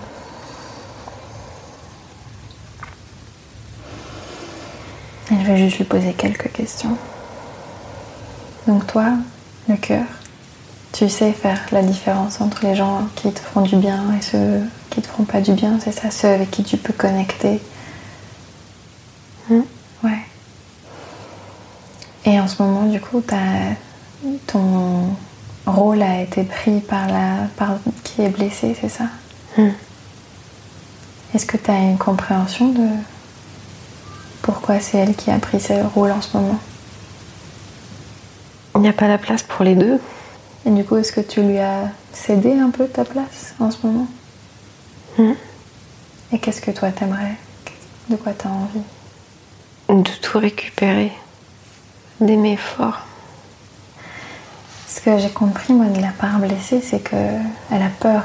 Et je vais juste lui poser quelques questions. Donc toi, le cœur, tu sais faire la différence entre les gens qui te font du bien et ceux qui te feront pas du bien, c'est ça, ceux avec qui tu peux connecter. Hmm. Ouais. Et en ce moment, du coup, t'as- ton rôle a été pris par la par qui est blessée, c'est ça? Hmm. Est-ce que tu as une compréhension de pourquoi c'est elle qui a pris ce rôle en ce moment Il n'y a pas la place pour les deux. Et du coup, est-ce que tu lui as cédé un peu ta place en ce moment? Hmm. Et qu'est-ce que toi t'aimerais? De quoi t'as envie? De tout récupérer. D'aimer fort. Ce que j'ai compris, moi, de la part blessée, c'est que elle a peur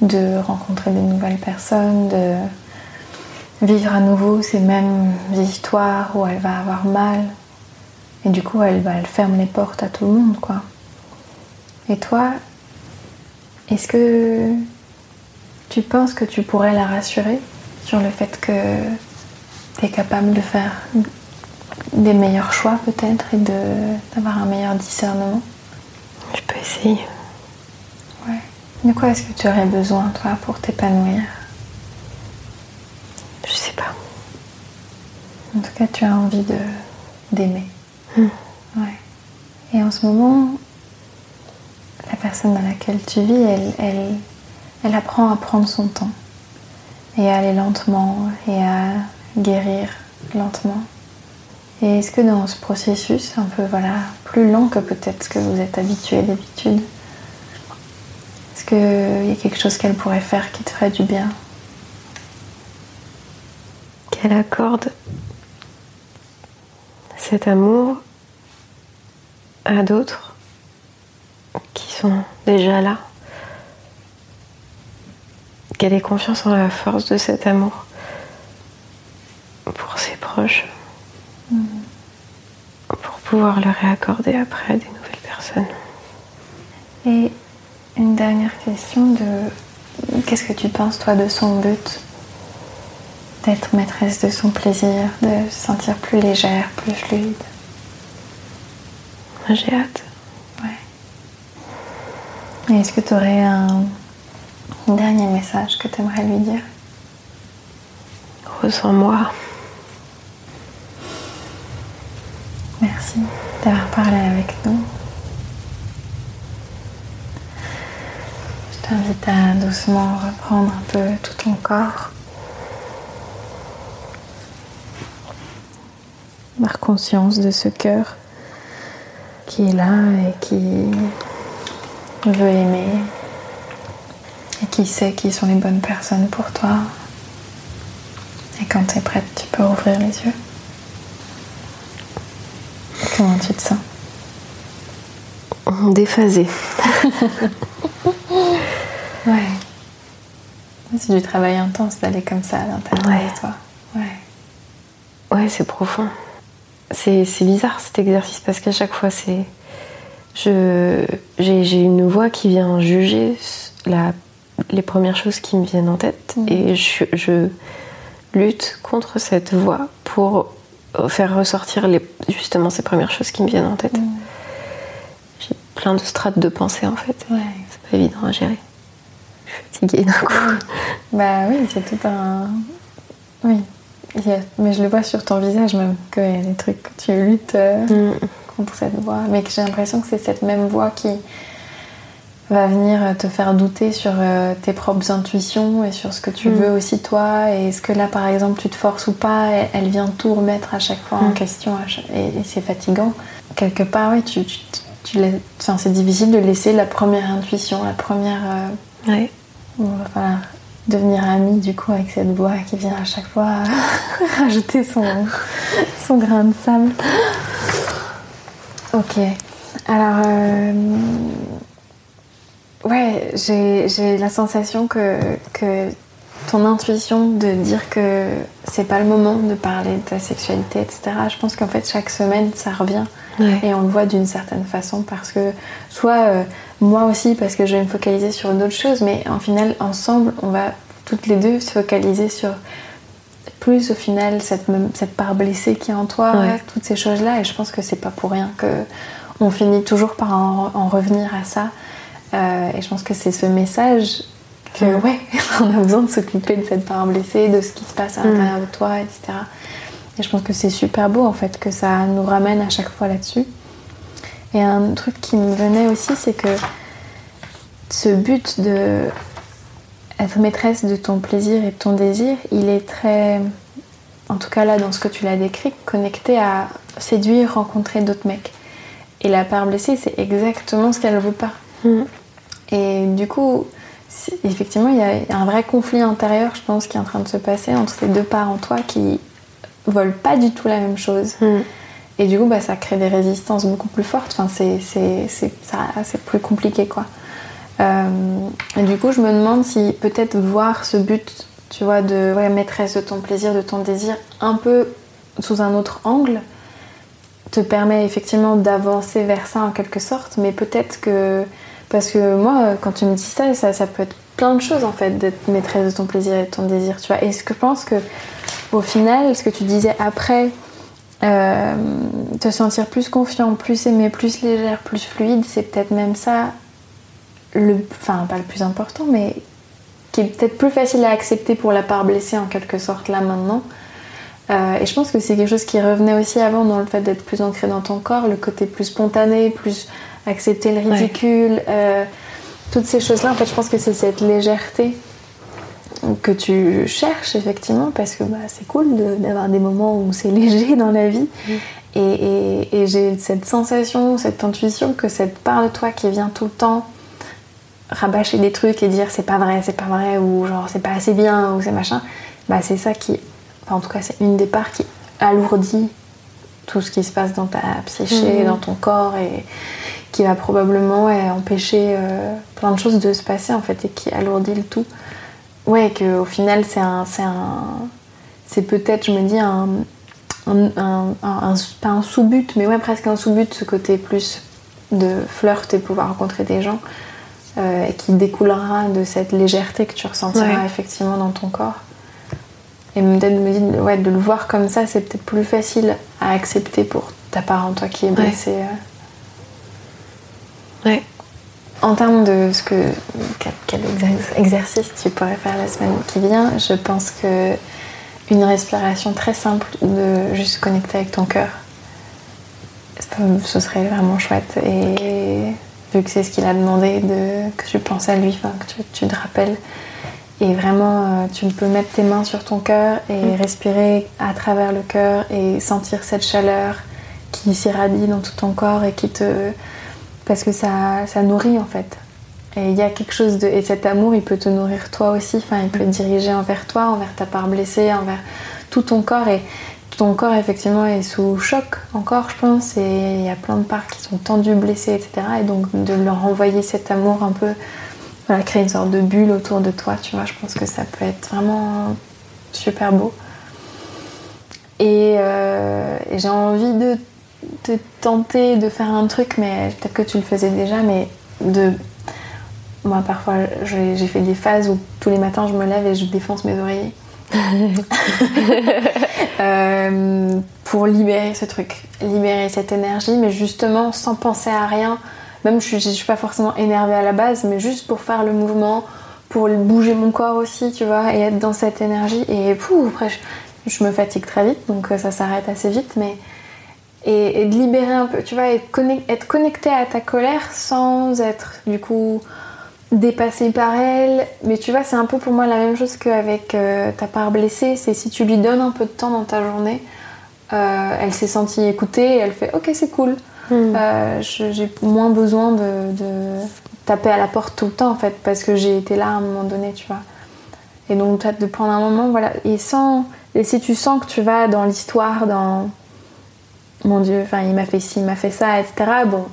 de rencontrer des nouvelles personnes, de vivre à nouveau ces mêmes histoires où elle va avoir mal. Et du coup, elle, va, elle ferme les portes à tout le monde, quoi. Et toi, est-ce que tu penses que tu pourrais la rassurer sur le fait que tu es capable de faire des meilleurs choix peut-être et d'avoir un meilleur discernement? Je peux essayer. Ouais. De quoi est-ce que tu aurais besoin, toi, pour t'épanouir? Je sais pas. En tout cas, tu as envie de d'aimer. Hmm. Ouais. Et en ce moment, la personne dans laquelle tu vis, elle, elle, elle apprend à prendre son temps et à aller lentement et à guérir lentement. Et est-ce que dans ce processus, un peu voilà, plus lent que peut-être ce que vous êtes habitué d'habitude, est-ce qu'il y a quelque chose qu'elle pourrait faire qui te ferait du bien? Qu'elle accorde cet amour à d'autres qui sont déjà là. Qu'elle ait confiance en la force de cet amour pour ses proches. Pour pouvoir le réaccorder après à des nouvelles personnes. Et une dernière question de qu'est-ce que tu penses toi de son but? D'être maîtresse de son plaisir, de se sentir plus légère, plus fluide. Moi, J'ai hâte. Ouais. Est-ce que tu aurais un, un dernier message que tu aimerais lui dire? Ressens-moi. Merci d'avoir parlé avec nous. Je t'invite à doucement reprendre un peu tout ton corps. Avoir conscience de ce cœur qui est là et qui veut aimer et qui sait qui sont les bonnes personnes pour toi. Et quand tu es prête, tu peux ouvrir les yeux. Comment tu te sens? Déphasé. Ouais. C'est du travail intense d'aller comme ça à l'intérieur Ouais. de toi. Ouais. Ouais, c'est profond. C'est bizarre cet exercice parce qu'à chaque fois, c'est. J'ai une voix qui vient juger la, les premières choses qui me viennent en tête Mhm. et je, je lutte contre cette voix pour faire ressortir les, justement ces premières choses qui me viennent en tête. Mhm. J'ai plein de strates de pensée en fait. Ouais. C'est pas évident à gérer. Je suis fatiguée d'un coup. Bah oui, c'est tout un. Oui. Mais je le vois sur ton visage même, qu'il y a des trucs que tu luttes euh, Mm. contre cette voix. Mais que j'ai l'impression que c'est cette même voix qui va venir te faire douter sur euh, tes propres intuitions et sur ce que tu Mm. veux aussi toi. Et est-ce que là, par exemple, tu te forces ou pas Elle, vient tout remettre à chaque fois en Mm. question chaque- et, et c'est fatigant. Quelque part, oui, tu, tu, tu lais- enfin, c'est difficile de laisser la première intuition, la première. euh, Ouais. il va falloir devenir ami du coup avec cette voix qui vient à chaque fois rajouter son, son grain de sable. Ok. Alors, euh, Ouais, j'ai la sensation que, que ton intuition de dire que c'est pas le moment de parler de ta sexualité, etc. Je pense qu'en fait, chaque semaine, ça revient. Et on le voit d'une certaine façon parce que, soit euh, moi aussi, parce que je vais me focaliser sur d'autres choses, mais en final, ensemble, on va toutes les deux se focaliser sur plus au final cette, cette part blessée qui est en toi, toutes ces choses-là. Et je pense que c'est pas pour rien que on finit toujours par en, revenir à ça. Euh, et je pense que c'est ce message que, ouais, on a besoin de s'occuper de cette part blessée, de ce qui se passe à mm. l'intérieur de toi, etc. Et je pense que c'est super beau en fait que ça nous ramène à chaque fois là-dessus. Et un truc qui me venait aussi, c'est que ce but de être maîtresse de ton plaisir et de ton désir, il est très, en tout cas là dans ce que tu l'as décrit, connecté à séduire, rencontrer d'autres mecs. Et la part blessée, c'est exactement ce qu'elle ne veut pas. Mm. Et du coup, effectivement, il y a un vrai conflit intérieur, je pense, qui est en train de se passer entre ces deux parts en toi qui veulent pas du tout la même chose. Mm. Et du coup, bah, ça crée des résistances beaucoup plus fortes. Enfin, c'est plus compliqué, quoi. Euh, et du coup, je me demande si peut-être voir ce but, tu vois, de maîtresse de ton plaisir, de ton désir, un peu sous un autre angle, te permet effectivement d'avancer vers ça en quelque sorte. Mais peut-être que. Parce que moi, quand tu me dis ça, ça, ça peut être plein de choses en fait, d'être maîtresse de ton plaisir et de ton désir, tu vois. Et ce que je pense que, au final, ce que tu disais après, euh, te sentir plus confiant, plus aimé, plus légère, plus fluide, c'est peut-être même ça le, enfin pas le plus important, mais qui est peut-être plus facile à accepter pour la part blessée en quelque sorte là maintenant. Euh, et je pense que c'est quelque chose qui revenait aussi avant dans le fait d'être plus ancré dans ton corps, le côté plus spontané, plus accepter le ridicule, euh, toutes ces choses-là. En fait, je pense que c'est cette légèreté que tu cherches effectivement parce que bah, c'est cool d'avoir des moments où c'est léger dans la vie. Mm. Et, et j'ai cette sensation, cette intuition que cette part de toi qui vient tout le temps rabâcher des trucs et dire c'est pas vrai, c'est pas vrai, ou genre c'est pas assez bien, ou c'est machin, bah c'est ça qui, enfin en tout cas c'est une des parts qui alourdit tout ce qui se passe dans ta psyché, mhm. dans ton corps et qui va probablement empêcher euh, plein de choses de se passer en fait et qui alourdit le tout. Ouais, que au final c'est un, c'est un, c'est peut-être, je me dis un, un, pas un sous-but, mais ouais presque un sous-but, ce côté plus de flirt et pouvoir rencontrer des gens euh, qui découlera de cette légèreté que tu ressentiras effectivement dans ton corps. Et peut-être me dire, ouais, de le voir comme ça, c'est peut-être plus facile à accepter pour ta part en toi qui est blessée. Euh. Ouais. En termes de ce que quel, exercice tu pourrais faire la semaine qui vient, je pense que une respiration très simple de juste connecter avec ton cœur, ce serait vraiment chouette. Et vu que c'est ce qu'il a demandé, de, que tu penses à lui, que tu, te rappelles. Et vraiment, euh, tu peux mettre tes mains sur ton cœur et mm. respirer à travers le cœur et sentir cette chaleur qui s'irradie dans tout ton corps et qui te. Parce que ça, ça nourrit en fait. Et il y a quelque chose de. Et cet amour, il peut te nourrir toi aussi. Enfin, il peut te diriger envers toi, envers ta part blessée, envers tout ton corps. Et ton corps effectivement est sous choc encore je pense et il y a plein de parts qui sont tendues, blessées, etc. Et donc de leur envoyer cet amour un peu, voilà, créer une sorte de bulle autour de toi, tu vois, je pense que ça peut être vraiment super beau. Et, euh, j'ai envie de te tenter de faire un truc, mais peut-être que tu le faisais déjà, mais de... Moi parfois j'ai fait des phases où tous les matins je me lève et je défonce mes oreillers. Euh, pour libérer ce truc, libérer cette énergie, mais justement sans penser à rien. Même je suis, suis pas forcément énervée à la base, mais juste pour faire le mouvement, pour bouger mon corps aussi, tu vois, et être dans cette énergie. Et pouf, après, je, me fatigue très vite, donc euh, ça s'arrête assez vite, mais. Et, de libérer un peu, tu vois, être connecté à ta colère sans être du coup dépassée par elle. Mais tu vois, c'est un peu pour moi la même chose qu'avec euh, ta part blessée. C'est si tu lui donnes un peu de temps dans ta journée, euh, elle s'est sentie écoutée et elle fait Ok, c'est cool. Hmm. Euh, j'ai moins besoin de, taper à la porte tout le temps en fait, parce que j'ai été là à un moment donné, tu vois. Et donc, peut-être de prendre un moment, voilà. Et, sans, et si tu sens que tu vas dans l'histoire, dans mon Dieu, enfin, il m'a fait ci, il m'a fait ça, etc. Bon,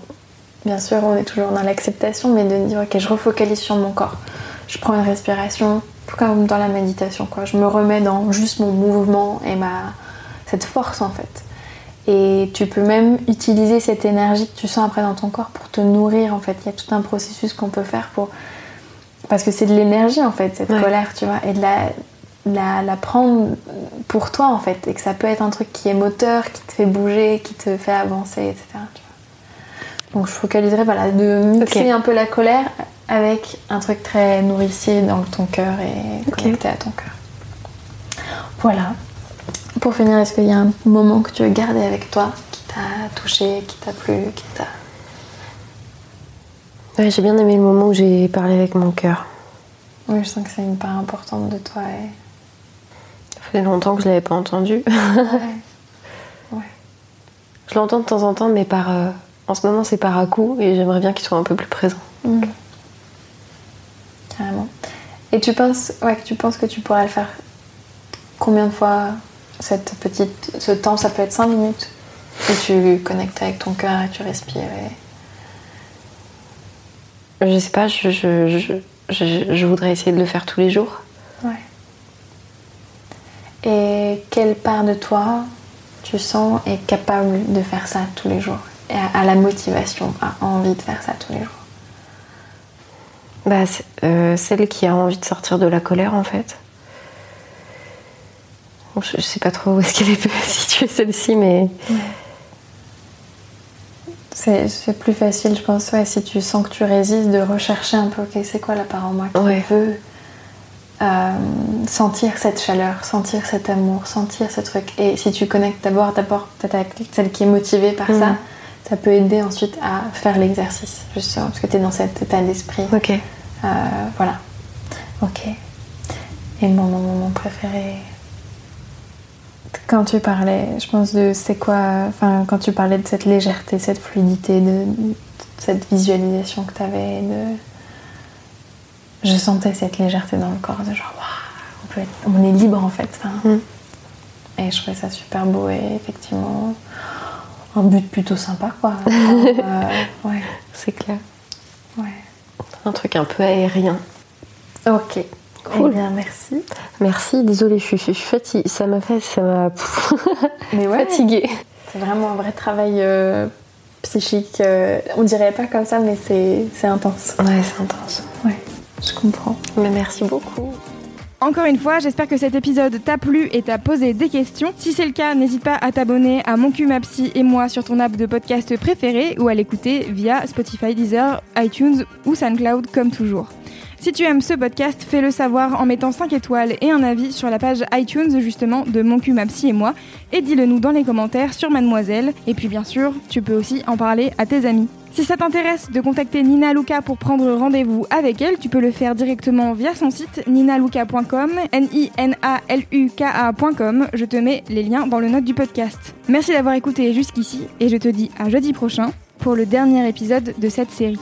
bien sûr, on est toujours dans l'acceptation, mais de dire, ok, je refocalise sur mon corps. Je prends une respiration, comme dans la méditation, quoi. Je me remets dans juste mon mouvement et ma cette force en fait. Et tu peux même utiliser cette énergie que tu sens après dans ton corps pour te nourrir en fait. Il y a tout un processus qu'on peut faire pour parce que c'est de l'énergie en fait cette colère, tu vois, et de la, la, la, prendre pour toi en fait, et que ça peut être un truc qui est moteur, qui te fait bouger, qui te fait avancer, etc. Donc je focaliserai voilà, de mixer un peu la colère avec un truc très nourricier dans ton cœur et connecté à ton cœur. Voilà. Pour finir, est-ce qu'il y a un moment que tu veux garder avec toi qui t'a touché, qui t'a plu, qui t'a. Ouais, j'ai bien aimé le moment où j'ai parlé avec mon cœur. Oui, je sens que c'est une part importante de toi. Et... Fait longtemps que je l'avais pas entendu. ouais. Je l'entends de temps en temps, mais par. Euh, en ce moment, c'est par à coup et j'aimerais bien qu'il soit un peu plus présent. Mm. Carrément. Et tu penses, ouais, que tu penses que tu pourrais le faire combien de fois cette petite, ce temps Ça peut être 5 minutes. Et tu connectes avec ton cœur et tu respires. Je sais pas, je, je, je, je, voudrais essayer de le faire tous les jours. Ouais. Et quelle part de toi tu sens est capable de faire ça tous les jours et à, la motivation, à envie de faire ça tous les jours? Bah, euh, Celle qui a envie de sortir de la colère en fait. Je, sais pas trop où est-ce qu'elle est située celle-ci, mais. C'est plus facile, je pense, ouais, si tu sens que tu résistes, de rechercher un peu, ok, c'est quoi la part en moi qui veut euh, sentir cette chaleur, sentir cet amour, sentir ce truc. Et si tu connectes d'abord, d'abord peut-être avec celle qui est motivée par ça, mm ça peut aider ensuite à faire l'exercice, justement, parce que tu es dans cet état d'esprit. Ok. Euh, voilà. Ok. Et mon moment préféré Quand tu parlais, je pense, de c'est quoi. Enfin, quand tu parlais de cette légèreté, cette fluidité, de, cette visualisation que tu avais, de. Je sentais cette légèreté dans le corps, de genre, on, peut être, on est libre en fait. Mm. Et je trouvais ça super beau et effectivement un but plutôt sympa, quoi. Euh, ouais. C'est clair. Ouais. Un truc un peu aérien. Ok. Cool. Eh bien, merci. Merci. Désolée, je suis, fatiguée. Ça m'a fait, ça m'a Mais ouais, fatiguée. C'est vraiment un vrai travail euh, psychique. Euh, on dirait pas comme ça, mais c'est intense. Ouais, c'est intense. Ouais, je comprends. Mais merci beaucoup. Encore une fois, j'espère que cet épisode t'a plu et t'a posé des questions. Si c'est le cas, n'hésite pas à t'abonner à Mon cul, et moi sur ton app de podcast préféré ou à l'écouter via Spotify, Deezer, iTunes ou SoundCloud comme toujours. Si tu aimes ce podcast, fais-le savoir en mettant 5 étoiles et un avis sur la page iTunes justement de Mon cul, ma et moi et dis-le nous dans les commentaires sur Mademoiselle. Et puis bien sûr, tu peux aussi en parler à tes amis. Si ça t'intéresse de contacter Nina Luca pour prendre rendez-vous avec elle, tu peux le faire directement via son site ninaluka.com, N-I-N-A-L-U-K-A.com. Je te mets les liens dans le note du podcast. Merci d'avoir écouté jusqu'ici et je te dis à jeudi prochain pour le dernier épisode de cette série.